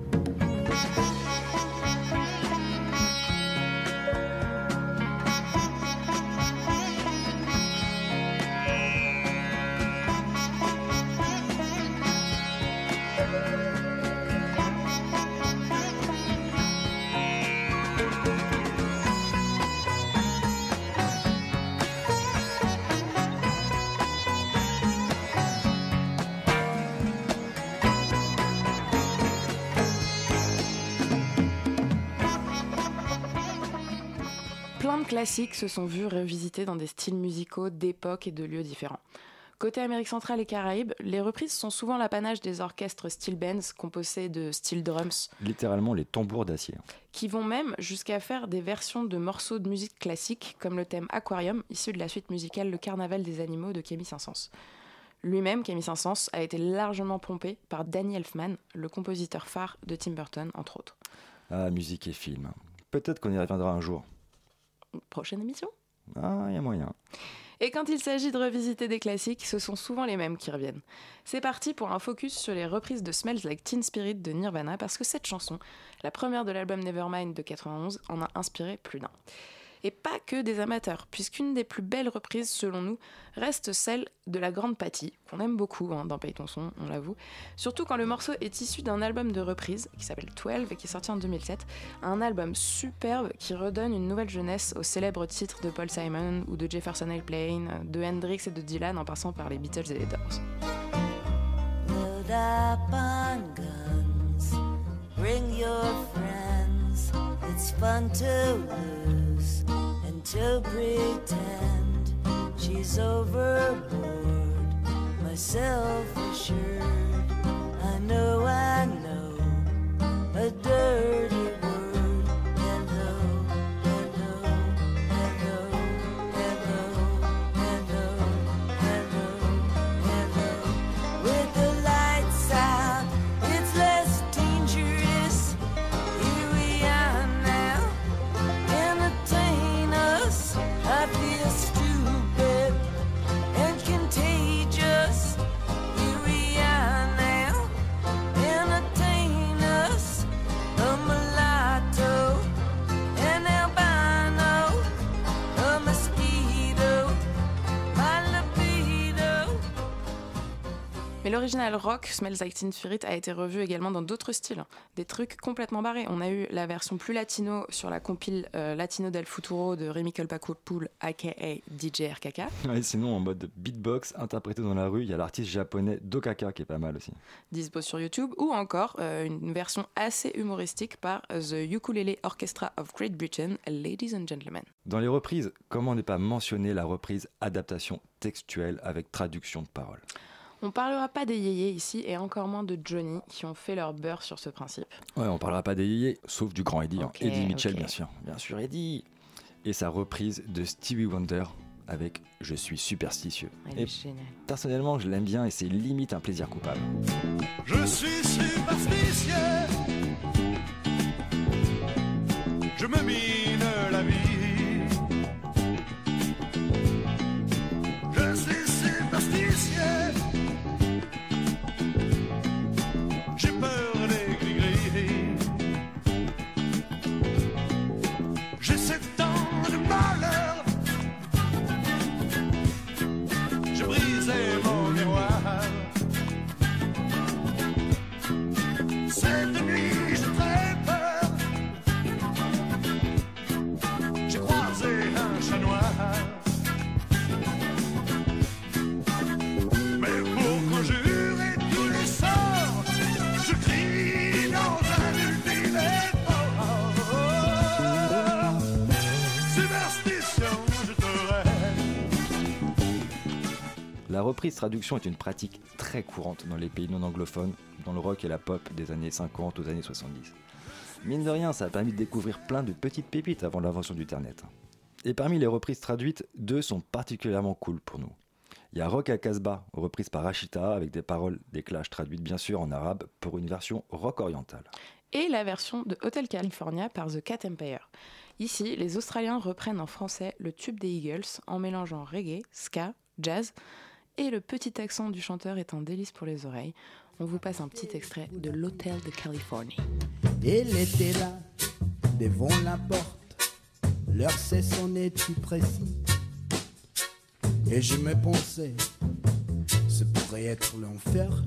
Classiques se sont vus revisités dans des styles musicaux d'époques et de lieux différents. Côté Amérique centrale et Caraïbes, les reprises sont souvent l'apanage des orchestres steel bands composés de steel drums,
Littéralement les tambours d'acier.
qui vont même jusqu'à faire des versions de morceaux de musique classique, comme le thème Aquarium, issu de la suite musicale Le Carnaval des animaux de Camille Saint-Saëns. Lui-même, Camille Saint-Saëns, a été largement pompé par Danny Elfman, le compositeur phare de Tim Burton, entre autres.
Ah, musique et film. Peut-être qu'on y reviendra un jour.
Prochaine émission
Ah, il y a moyen.
Et quand il s'agit de revisiter des classiques, ce sont souvent les mêmes qui reviennent. C'est parti pour un focus sur les reprises de Smells Like Teen Spirit de Nirvana parce que cette chanson, la première de l'album Nevermind de 91, en a inspiré plus d'un. Et pas que des amateurs, puisqu'une des plus belles reprises selon nous reste celle de la Grande Patty, qu'on aime beaucoup hein, dans Paye ton son, on l'avoue. Surtout quand le morceau est issu d'un album de reprise qui s'appelle 12 et qui est sorti en 2007. Un album superbe qui redonne une nouvelle jeunesse aux célèbres titres de Paul Simon ou de Jefferson Airplane, de Hendrix et de Dylan en passant par les Beatles et les Doors.
Up on guns. Bring your friends. It's fun to lose and to pretend she's overboard. Myself assured,
l'original rock, Smells Like Teen Spirit, a été revu également dans d'autres styles, des trucs complètement barrés. On a eu la version plus latino sur la compile euh, Latino del Futuro de Rémi Colpacool, aka DJ RKK.
Ouais, sinon, en mode beatbox interprété dans la rue, il y a l'artiste japonais Dokaka qui est pas mal aussi.
dispo sur YouTube, ou encore euh, une version assez humoristique par euh, The Ukulele Orchestra of Great Britain, Ladies and Gentlemen.
Dans les reprises, comment ne pas mentionner la reprise adaptation textuelle avec traduction de paroles?
On parlera pas des yéyés ici, et encore moins de Johnny, qui ont fait leur beurre sur ce principe.
Ouais, on parlera pas des yéyés, sauf du grand Eddie. hein. Eddie Mitchell, bien sûr. Bien sûr, Eddie. Et sa reprise de Stevie Wonder avec Je suis superstitieux.
Elle
Et
est géniale.
personnellement, je l'aime bien et c'est limite un plaisir coupable.
Je suis superstitieux. Je me mine la vie. Je suis
La reprise traduction est une pratique très courante dans les pays non anglophones, dans le rock et la pop des années 50 aux années 70. Mine de rien, ça a permis de découvrir plein de petites pépites avant l'invention du internet. Et parmi les reprises traduites, deux sont particulièrement cool pour nous. Il y a Rock à Casbah, reprise par Rachita, avec des paroles des Clash traduites bien sûr en arabe pour une version rock orientale.
et la version de Hotel California par The Cat Empire. Ici, les Australiens reprennent en français le tube des Eagles en mélangeant reggae, ska, jazz, et le petit accent du chanteur est un délice pour les oreilles. On vous passe un petit extrait de l'Hôtel de Californie.
Il était là, devant la porte. L'heure c'est sonnait-tu précis Et je me pensais, ce pourrait être l'enfer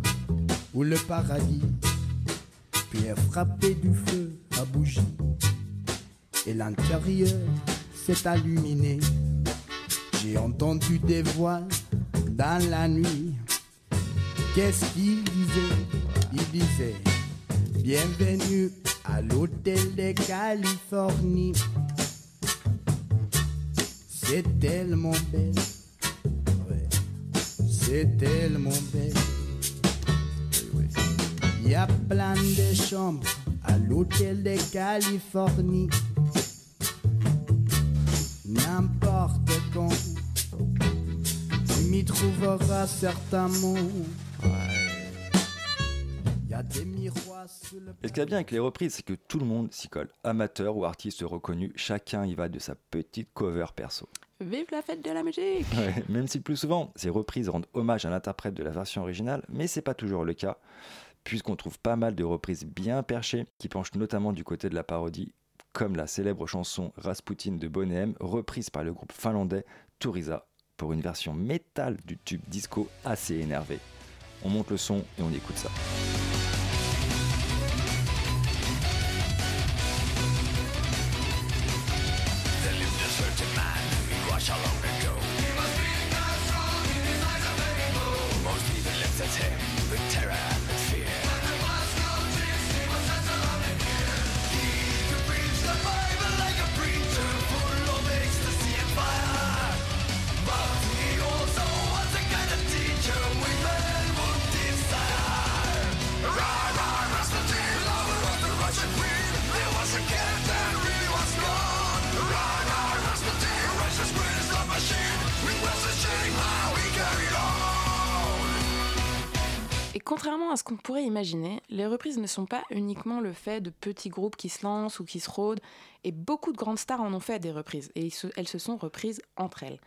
ou le paradis. Puis frappé du feu à bougie. Et l'intérieur s'est illuminé. J'ai entendu des voix dans la nuit. Qu'est-ce qu'il disait? Il disait Bienvenue à l'hôtel de Californie. C'est tellement belle. Ouais. C'est tellement belle. Il y a plein de chambres à l'hôtel de Californie. Trouveras y a des miroirs sur le
Et ce qui est bien avec les reprises, c'est que tout le monde s'y colle. Amateur ou artiste reconnu, chacun y va de sa petite cover perso.
Vive la fête de la musique
Ouais, même si le plus souvent, ces reprises rendent hommage à l'interprète de la version originale, mais c'est pas toujours le cas, puisqu'on trouve pas mal de reprises bien perchées qui penchent notamment du côté de la parodie, comme la célèbre chanson Rasputin de Boney M, reprise par le groupe finlandais Turisa une version métal du tube disco assez énervé. On monte le son et on écoute ça.
Contrairement à ce qu'on pourrait imaginer, les reprises ne sont pas uniquement le fait de petits groupes qui se lancent ou qui se rôdent, et beaucoup de grandes stars en ont fait des reprises, et elles se sont reprises entre elles.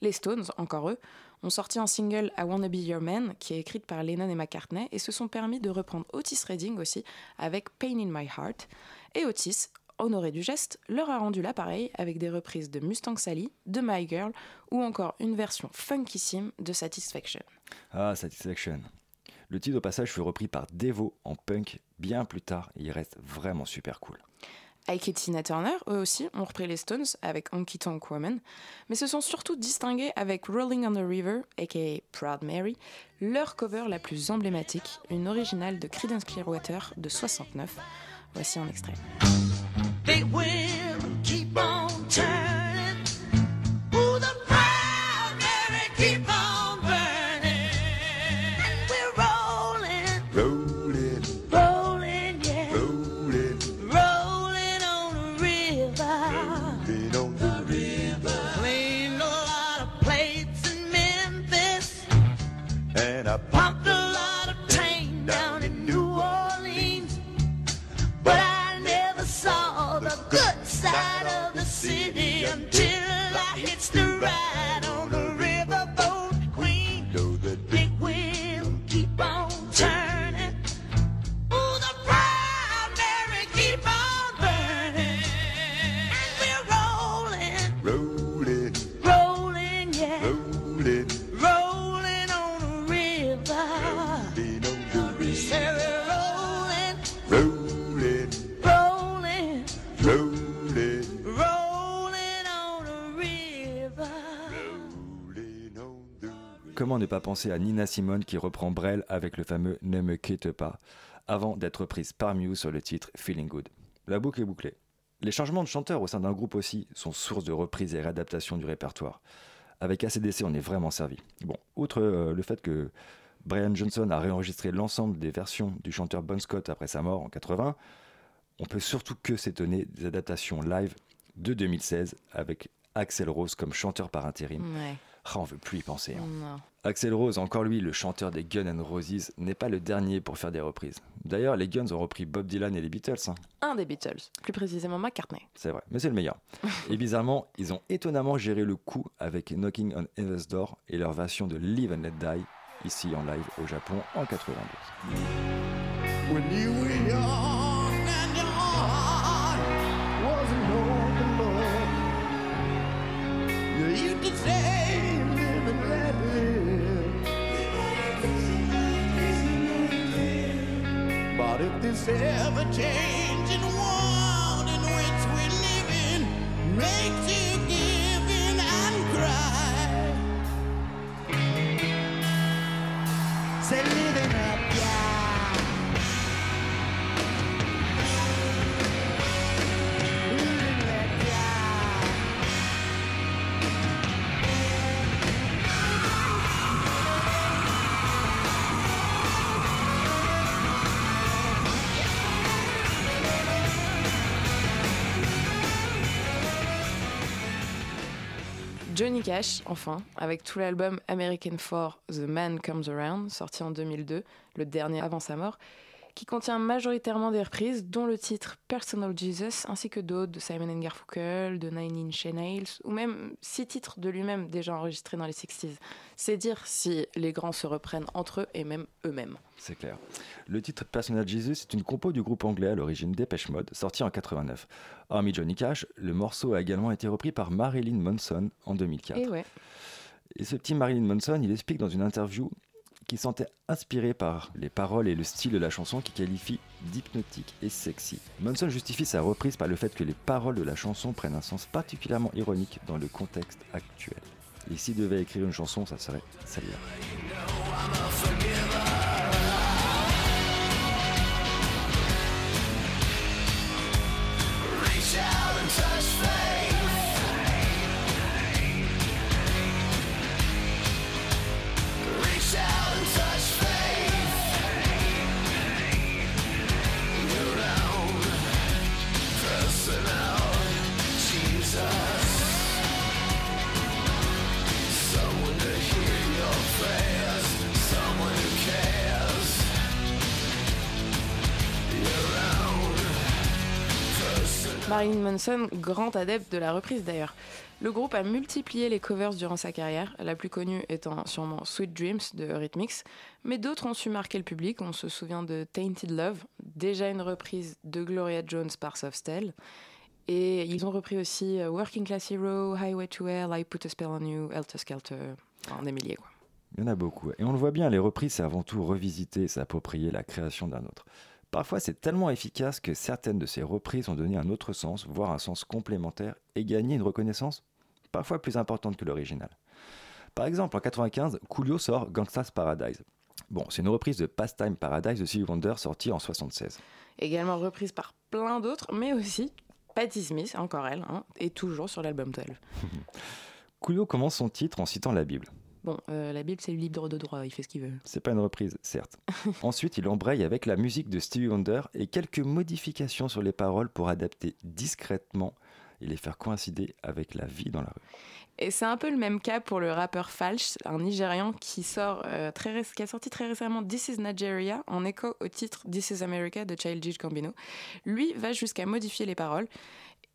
Les Stones, encore eux, ont sorti un single I Wanna Be Your Man, qui est écrite par Lennon et McCartney, et se sont permis de reprendre Otis Redding aussi, avec Pain in My Heart, et Otis, honoré du geste, leur a rendu l'appareil avec des reprises de Mustang Sally, de My Girl, ou encore une version funkissime de Satisfaction.
Ah, Satisfaction. Le titre au passage fut repris par Devo en punk bien plus tard et il reste vraiment super cool.
Ike et Tina Turner, eux aussi, ont repris les Stones avec Honky Tonk Woman, mais se sont surtout distingués avec Rolling on the River, aka Proud Mary, leur cover la plus emblématique, une originale de Creedence Clearwater de 69. Voici un extrait.
Ne pas penser à Nina Simone qui reprend Brel avec le fameux Ne me quitte pas, avant d'être prise par Muse sur le titre Feeling Good. La boucle est bouclée. Les changements de chanteurs au sein d'un groupe aussi sont source de reprises et réadaptations du répertoire. Avec ACDC, on est vraiment servi. Bon, outre euh, le fait que Brian Johnson a réenregistré l'ensemble des versions du chanteur Bon Scott après sa mort en 80, on peut surtout que s'étonner des adaptations live de 2016 avec Axel Rose comme chanteur par intérim. Ah, on veut plus y penser. hein. Axel Rose, encore lui, le chanteur des Guns N' Roses, n'est pas le dernier pour faire des reprises. D'ailleurs, les Guns ont repris Bob Dylan et les Beatles. hein.
Un des Beatles, plus précisément McCartney.
C'est vrai, mais c'est le meilleur. Et bizarrement, ils ont étonnamment géré le coup avec Knocking on Heaven's Door et leur version de Live and Let Die, ici en live au Japon en 92.
This ever-changing world in which we live in makes you
Johnny Cash, enfin, avec tout l'album American for The Man Comes Around, sorti en 2002, le dernier avant sa mort, qui contient majoritairement des reprises, dont le titre Personal Jesus, ainsi que d'autres de Simon Garfunkel, de Nine Inch Nails, ou même six titres de lui-même déjà enregistrés dans les 60s. C'est dire si les grands se reprennent entre eux et même eux-mêmes.
C'est clair. Le titre Personal Jesus est une compo du groupe anglais à l'origine Dépêche Mode, sorti en 89. Hormis Johnny Cash, le morceau a également été repris par Marilyn Manson en 2004.
Et ouais.
Et ce petit Marilyn Manson, il explique dans une interview qu'il sentait inspiré par les paroles et le style de la chanson qu'il qualifie d'hypnotique et sexy. Manson justifie sa reprise par le fait que les paroles de la chanson prennent un sens particulièrement ironique dans le contexte actuel. Et s'il devait écrire une chanson, ça serait celle-là.
Marilyn Manson, grand adepte de la reprise d'ailleurs. Le groupe a multiplié les covers durant sa carrière, la plus connue étant sûrement Sweet Dreams de Eurythmics, mais d'autres ont su marquer le public. On se souvient de Tainted Love, déjà une reprise de Gloria Jones par Softstel. Et ils ont repris aussi euh, Working Class Hero, Highway to Hell, I Put a Spell on You, Helter Skelter, enfin, des milliers quoi.
Il y en a beaucoup. Et on le voit bien, les reprises, c'est avant tout revisiter s'approprier la création d'un autre. Parfois, c'est tellement efficace que certaines de ces reprises ont donné un autre sens, voire un sens complémentaire, et gagné une reconnaissance parfois plus importante que l'original. Par exemple, en 95, Coolio sort Gangsta's Paradise. Bon, c'est une reprise de Pastime Paradise de Stevie Wonder sortie en 76.
Également reprise par plein d'autres, mais aussi Patti Smith, encore elle, hein, et toujours sur l'album 12.
Coolio commence son titre en citant la Bible.
Bon, euh, la Bible c'est libre de droit, il fait ce qu'il veut.
C'est pas une reprise, certes. Ensuite, il embraye avec la musique de Stevie Wonder et quelques modifications sur les paroles pour adapter discrètement et les faire coïncider avec la vie dans la rue.
Et c'est un peu le même cas pour le rappeur Falch, un Nigérian qui, sort, euh, très qui a sorti très récemment This is Nigeria en écho au titre This is America de Childish Gambino. Lui va jusqu'à modifier les paroles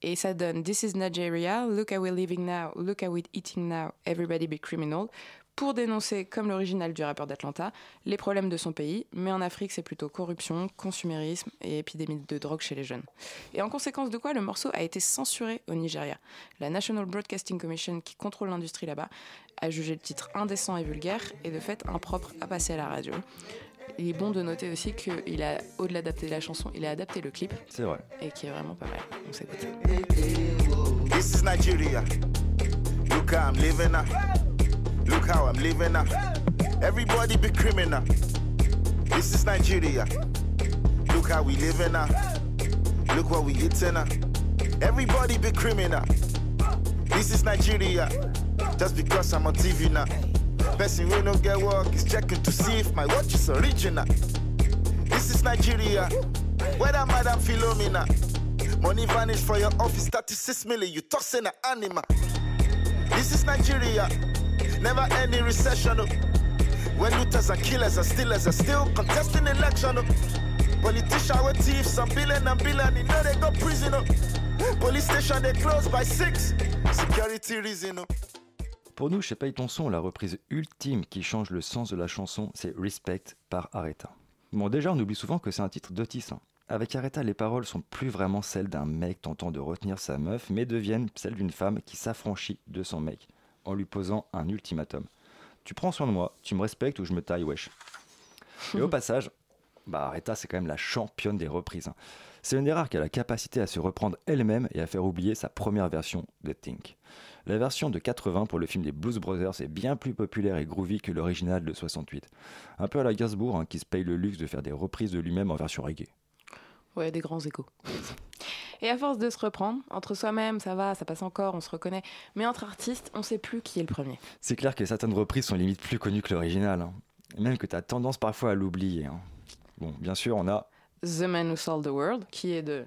et ça donne This is Nigeria, look how we're living now, look how we're eating now, everybody be criminal pour dénoncer, comme l'original du rappeur d'Atlanta, les problèmes de son pays, mais en Afrique c'est plutôt corruption, consumérisme et épidémie de drogue chez les jeunes. Et en conséquence de quoi le morceau a été censuré au Nigeria. La National Broadcasting Commission, qui contrôle l'industrie là-bas, a jugé le titre indécent et vulgaire et de fait impropre à passer à la radio. Il est bon de noter aussi qu'il a, au-delà d'adapter la chanson, il a adapté le clip
C'est vrai.
et qui est vraiment pas mal. On s'écoute.
This is Nigeria. Look how I'm living now. Look how I'm living now. Everybody be criminal. This is Nigeria. Look how we living now. Look what we eating now. Everybody be criminal. This is Nigeria. Just because I'm on TV now. Person we no get work is checking to see if my watch is original. This is Nigeria. Where Whether Madam Philomena. Money vanish for your office, 36 million, you tossing an animal. This is Nigeria. Never any recession. oh. When looters and killers and stealers are still contesting election. oh. Politicians with thieves, some billion and billion, you know they go prison. oh. Police station they close by six. Security reason. oh.
Pour nous, chez Paye ton son, la reprise ultime qui change le sens de la chanson, c'est Respect par Aretha. Bon, déjà, on oublie souvent que c'est un titre d'Otis. hein. Avec Aretha, les paroles sont plus vraiment celles d'un mec tentant de retenir sa meuf, mais deviennent celles d'une femme qui s'affranchit de son mec en lui posant un ultimatum. Tu prends soin de moi, tu me respectes ou je me taille, wesh. Et au passage, bah Aretha, c'est quand même la championne des reprises. hein. C'est une des rares qui a la capacité à se reprendre elle-même et à faire oublier sa première version de Think. La version de 80 pour le film des Blues Brothers est bien plus populaire et groovy que l'original de 68. Un peu à la Gainsbourg, hein, qui se paye le luxe de faire des reprises de lui-même en version reggae.
Ouais, des grands échos. Et à force de se reprendre, entre soi-même, ça va, ça passe encore, on se reconnaît. Mais entre artistes, on sait plus qui est le premier.
C'est clair que certaines reprises sont limite plus connues que l'original. hein. Même que tu as tendance parfois à l'oublier. hein. Bon, bien sûr, on a.
The Man Who Sold the World, qui est de.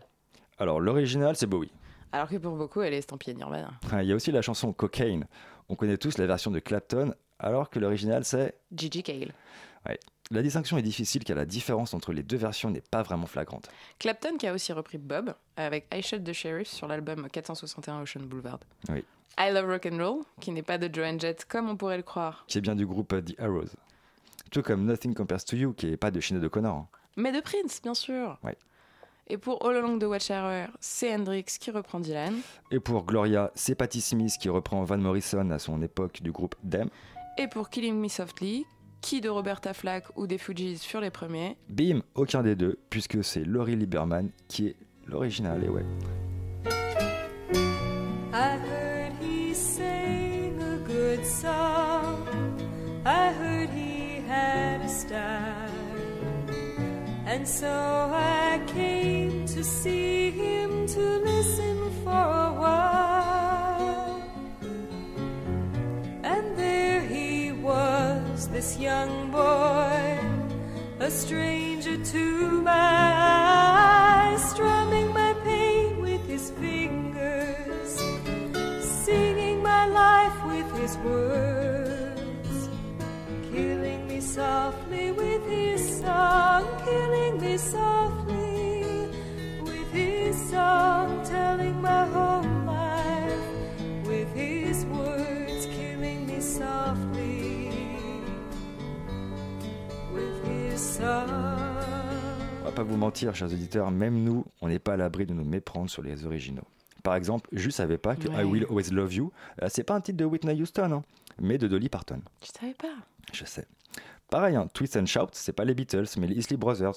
Alors, l'original, c'est Bowie.
Alors que pour beaucoup, elle est estampillée Nirvana.
Il y a aussi la chanson Cocaine. On connaît tous la version de Clapton, alors que l'original, c'est.
Gigi Cale.
Ouais. La distinction est difficile car la différence entre les deux versions n'est pas vraiment flagrante.
Clapton qui a aussi repris Bob avec I Shot the Sheriff sur l'album 461 Ocean Boulevard.
Oui.
I Love Rock and Roll, qui n'est pas de Joan Jett comme on pourrait le croire,
Qui est bien du groupe euh, The Arrows. Tout comme Nothing Compares to You, qui est pas de Sinead O'Connor. hein.
Mais de Prince, bien sûr.
Ouais.
Et pour All Along the Watchtower, c'est Hendrix qui reprend Dylan.
Et pour Gloria, c'est Patti Smith qui reprend Van Morrison à son époque du groupe Them.
Et pour Killing Me Softly, qui de Roberta Flack ou des Fugees furent les premiers.
Bim, aucun des deux, puisque c'est Laurie Lieberman qui est l'original, et ouais.
I heard he sang a good song. I heard he had a style. And so I came to see him to listen for a while. And there he was, this young boy, a stranger to my eyes, strumming my pain with his fingers, singing my life with his words, killing me softly
pas vous mentir, chers auditeurs, même nous, on n'est pas à l'abri de nous méprendre sur les originaux. Par exemple, je savais pas que
Ouais.
I Will Always Love You, euh, c'est pas un titre de Whitney Houston, hein, mais de Dolly Parton.
Tu savais pas?
Je sais. Pareil, hein, Twist and Shout, c'est pas les Beatles, mais les Isley Brothers,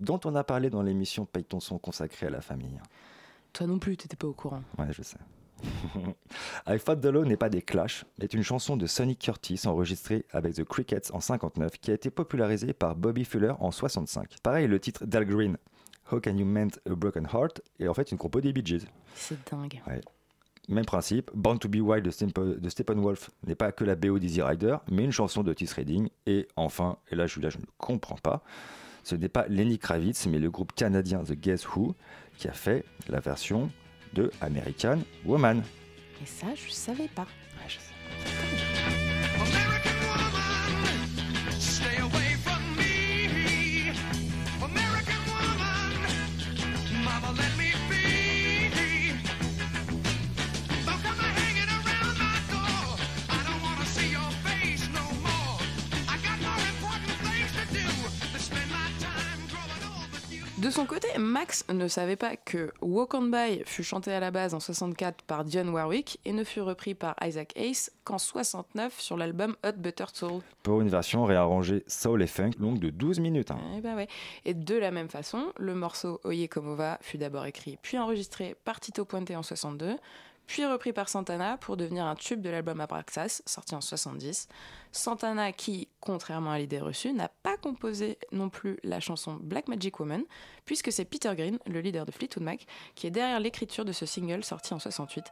dont on a parlé dans l'émission Paye ton son consacrée à la famille.
Toi non plus, t'étais pas au courant.
Ouais, je sais. I Fought the Law n'est pas des Clash, est une chanson de Sonny Curtis enregistrée avec The Crickets en 59 qui a été popularisée par Bobby Fuller en 65. Pareil, le titre d'Al Green, How Can You Mend a Broken Heart, est en fait une compo des Bee Gees.
C'est dingue.
Ouais. Même principe, Born to Be Wild de, Steppenwolf n'est pas que la BO d'Easy Rider, mais une chanson de Otis Redding. Et enfin, et là, Julia, je ne comprends pas, ce n'est pas Lenny Kravitz, mais le groupe canadien The Guess Who qui a fait la version de American Woman.
Et ça, je savais pas. De son côté, Max ne savait pas que Walk On By fut chanté à la base en 64 par Dionne Warwick et ne fut repris par Isaac Hayes qu'en 69 sur l'album Hot Butter Soul.
Pour une version réarrangée soul et funk longue de 12 minutes. hein.
Eh ben ouais. Et de la même façon, le morceau Oye Como Va fut d'abord écrit puis enregistré par Tito Puente en 62, puis repris par Santana pour devenir un tube de l'album Abraxas, sorti en 70. Santana qui, contrairement à l'idée reçue, n'a pas composé non plus la chanson Black Magic Woman, puisque c'est Peter Green, le leader de Fleetwood Mac, qui est derrière l'écriture de ce single sorti en 68,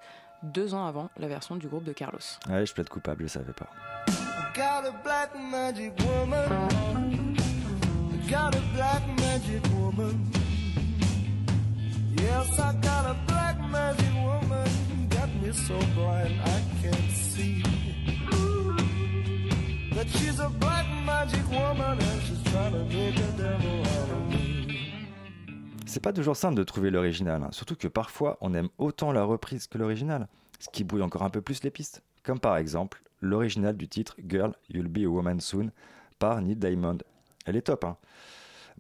deux ans avant la version du groupe de Carlos.
Ouais, je plaide coupable, je savais pas.
Got a black magic woman. Got a black magic woman. Yes, I got a black magic woman. Got me so blind I can't see.
that she's a black magic woman and she's trying to make a devil out of me.
C'est pas toujours simple de trouver l'original, hein, surtout que parfois on aime autant la reprise que l'original, ce qui brouille encore un peu plus les pistes. Comme par exemple l'original du titre Girl, You'll Be a Woman Soon par Neil Diamond. Elle est top, hein.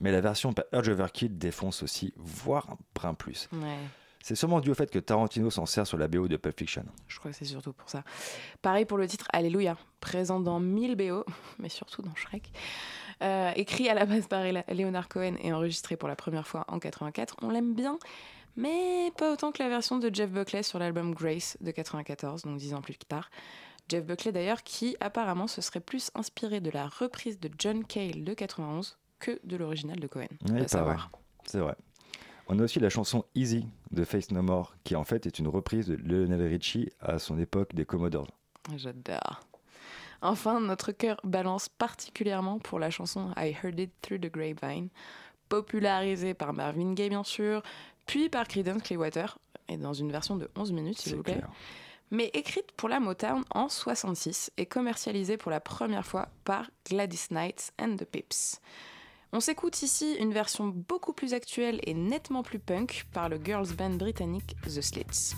Mais la version par Urge Overkill défonce aussi, voire un brin plus.
Ouais.
C'est sûrement dû au fait que Tarantino s'en sert sur la BO de Pulp Fiction.
Je crois que c'est surtout pour ça. Pareil pour le titre Alléluia, présent dans 1000 BO, mais surtout dans Shrek. Euh, écrit à la base par Leonard Cohen et enregistré pour la première fois en 84. On l'aime bien, mais pas autant que la version de Jeff Buckley sur l'album Grace de 94, donc dix ans plus tard. Jeff Buckley d'ailleurs qui apparemment se serait plus inspiré de la reprise de John Cale de 91 que de l'original de Cohen.
Ouais,
à savoir.
vrai. C'est vrai. On a aussi la chanson Easy de Face No More, qui en fait est une reprise de Lionel Richie à son époque des Commodores.
J'adore. Enfin, notre cœur balance particulièrement pour la chanson I Heard It Through the Grapevine, popularisée par Marvin Gaye bien sûr, puis par Creedence Clearwater, et dans une version de 11 minutes s'il vous plaît,
clair.
mais écrite pour la Motown en 66 et commercialisée pour la première fois par Gladys Knight and the Pips. On s'écoute ici une version beaucoup plus actuelle et nettement plus punk par le girls band britannique The Slits.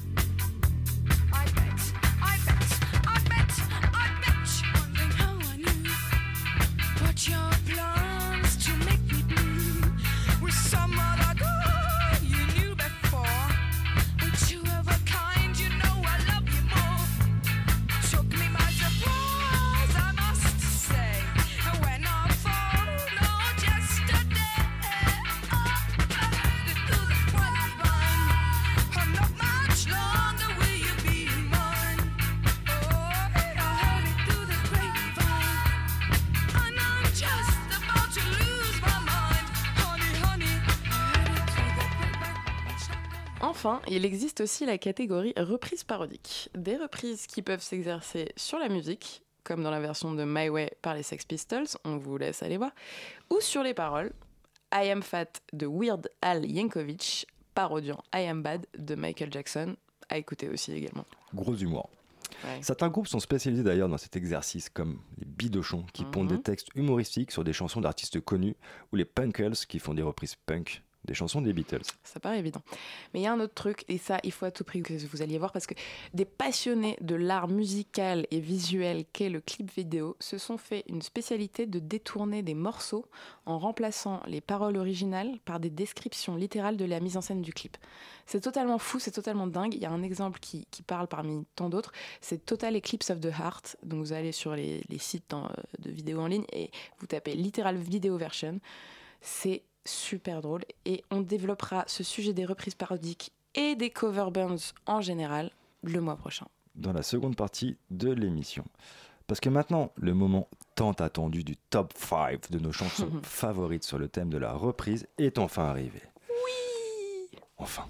Enfin, il existe aussi la catégorie reprise parodique. Des reprises qui peuvent s'exercer sur la musique, comme dans la version de My Way par les Sex Pistols, on vous laisse aller voir, ou sur les paroles. I Am Fat de Weird Al Yankovic, parodiant I Am Bad de Michael Jackson, à écouter aussi également.
Gros humour.
Ouais.
Certains groupes sont spécialisés d'ailleurs dans cet exercice, comme les Bidochons qui pondent
Mhm.
des textes humoristiques sur des chansons d'artistes connus, ou les Punkles qui font des reprises punk des chansons des Beatles.
Ça paraît évident. Mais il y a un autre truc, et ça, il faut à tout prix que vous alliez voir, parce que des passionnés de l'art musical et visuel qu'est le clip vidéo se sont fait une spécialité de détourner des morceaux en remplaçant les paroles originales par des descriptions littérales de la mise en scène du clip. C'est totalement fou, c'est totalement dingue. Il y a un exemple qui, qui parle parmi tant d'autres, c'est Total Eclipse of the Heart. Donc vous allez sur les, sites hein, de vidéos en ligne et vous tapez littéral video version. C'est super drôle et on développera ce sujet des reprises parodiques et des cover bands en général le mois prochain.
dans la seconde partie de l'émission. Parce que maintenant, le moment tant attendu du top 5 de nos chansons favorites sur le thème de la reprise est enfin arrivé. Oui Enfin.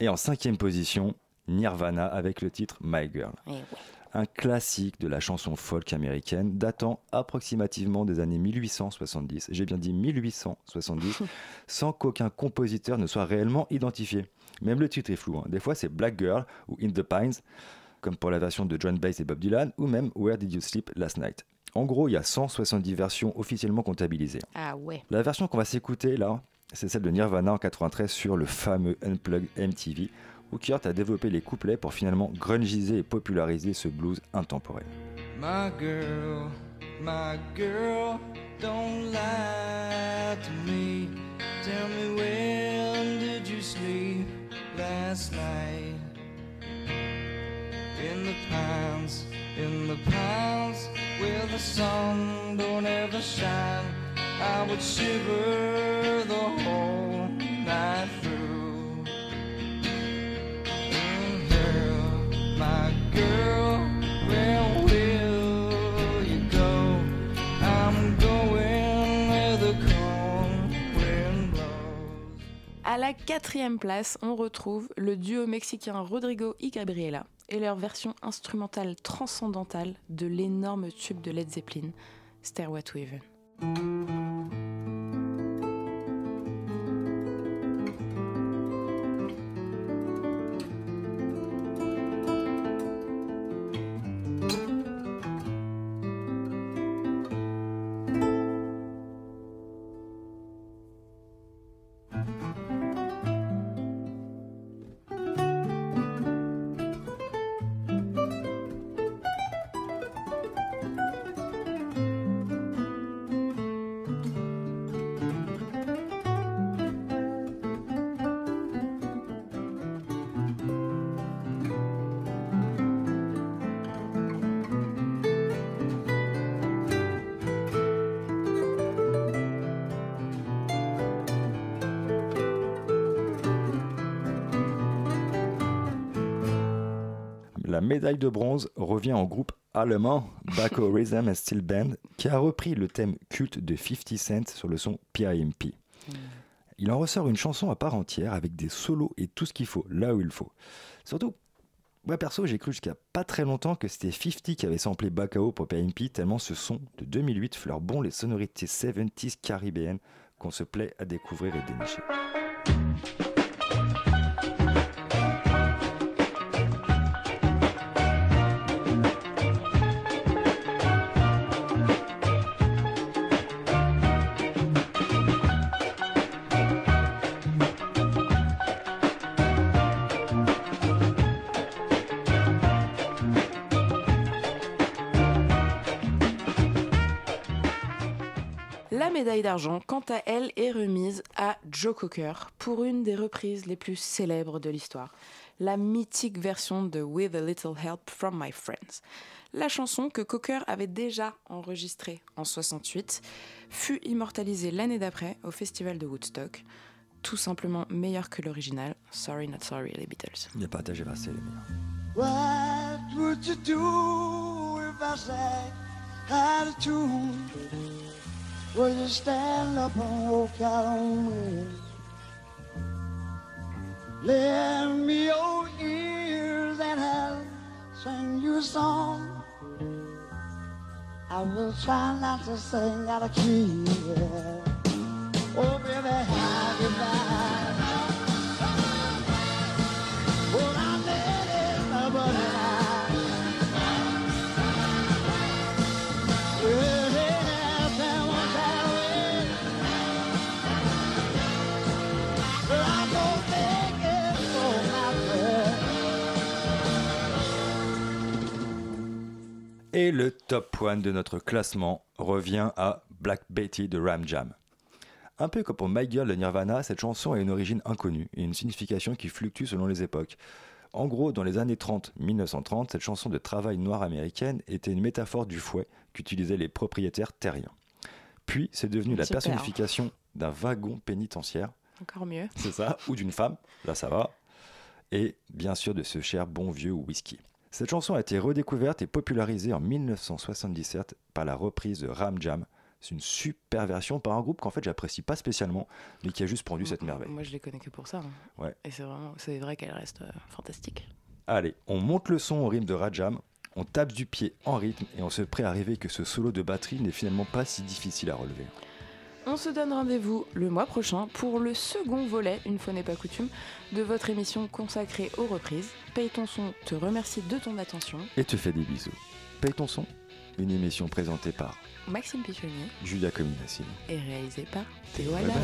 Et en cinquième position, Nirvana avec le titre My Girl. Un classique de la chanson folk américaine datant approximativement des années 1870, j'ai bien dit 1870, sans qu'aucun compositeur ne soit réellement identifié. Même le titre est flou, hein. des fois c'est Black Girl ou In the Pines, comme pour la version de John Baez et Bob Dylan, ou même Where Did You Sleep Last Night. En gros, il y a 170 versions officiellement comptabilisées.
Ah ouais.
La version qu'on va s'écouter là, c'est celle de Nirvana en 93 sur le fameux Unplugged MTV, où Kurt a développé les couplets pour finalement grungiser et populariser ce blues intemporel.
My girl, my girl, don't lie to me. Tell me when did you sleep last night? In the pines, in the pines, where the sun don't ever shine. I would shiver the whole
À la quatrième place, on retrouve le duo mexicain Rodrigo y Gabriela et leur version instrumentale transcendantale de l'énorme tube de Led Zeppelin, Stairway to Heaven.
Médaille de bronze revient au groupe allemand Baco Rhythm and Steel Band qui a repris le thème culte de 50 Cent sur le son PIMP. Il en ressort une chanson à part entière avec des solos et tout ce qu'il faut, là où il faut. Surtout, moi perso, j'ai cru jusqu'à pas très longtemps que c'était 50 qui avait samplé Bacao pour PIMP tellement ce son de 2008 fleure bon les sonorités 70s caribéennes qu'on se plaît à découvrir et dénicher.
Médaille d'argent, quant à elle, est remise à Joe Cocker pour une des reprises les plus célèbres de l'histoire, la mythique version de With a Little Help from My Friends. La chanson que Cocker avait déjà enregistrée en 68 fut immortalisée l'année d'après au festival de Woodstock, tout simplement meilleure que l'original. Sorry not sorry les Beatles.
Il n'y a pas à tergiverser les meilleurs.
What would you do if I sang out of tune? Would you stand up and walk out on me? Lend me your ears and I'll sing you a song. I will try not to sing out of key. Oh, baby, how you
Et le top 1 de notre classement revient à Black Betty de Ram Jam. Un peu comme pour My Girl de Nirvana, cette chanson a une origine inconnue et une signification qui fluctue selon les époques. En gros, dans les années 30, 1930, cette chanson de travail noir américaine était une métaphore du fouet qu'utilisaient les propriétaires terriens. Puis, c'est devenu la
Super.
personnification d'un wagon pénitentiaire,
Encore mieux.
c'est ça, ou d'une femme, là ça va, et bien sûr de ce cher bon vieux whisky. Cette chanson a été redécouverte et popularisée en 1977 par la reprise de Ram Jam. C'est une super version par un groupe qu'en fait j'apprécie pas spécialement, mais qui a juste pondu cette merveille.
Moi je les connais que pour ça. hein.
Ouais.
Et c'est vraiment, c'est vrai qu'elle reste euh, fantastique.
Allez, on monte le son au rythme de Rajam, on tape du pied en rythme et on se prêt à rêver que ce solo de batterie n'est finalement pas si difficile à relever.
On se donne rendez-vous le mois prochain pour le second volet, une fois n'est pas coutume, de votre émission consacrée aux reprises. Paye ton son te remercie de ton attention.
Et te fais des bisous. Paye ton son, une émission présentée par
Maxime Pichonnier
Julia Cominassini.
est réalisée par Théo Alary.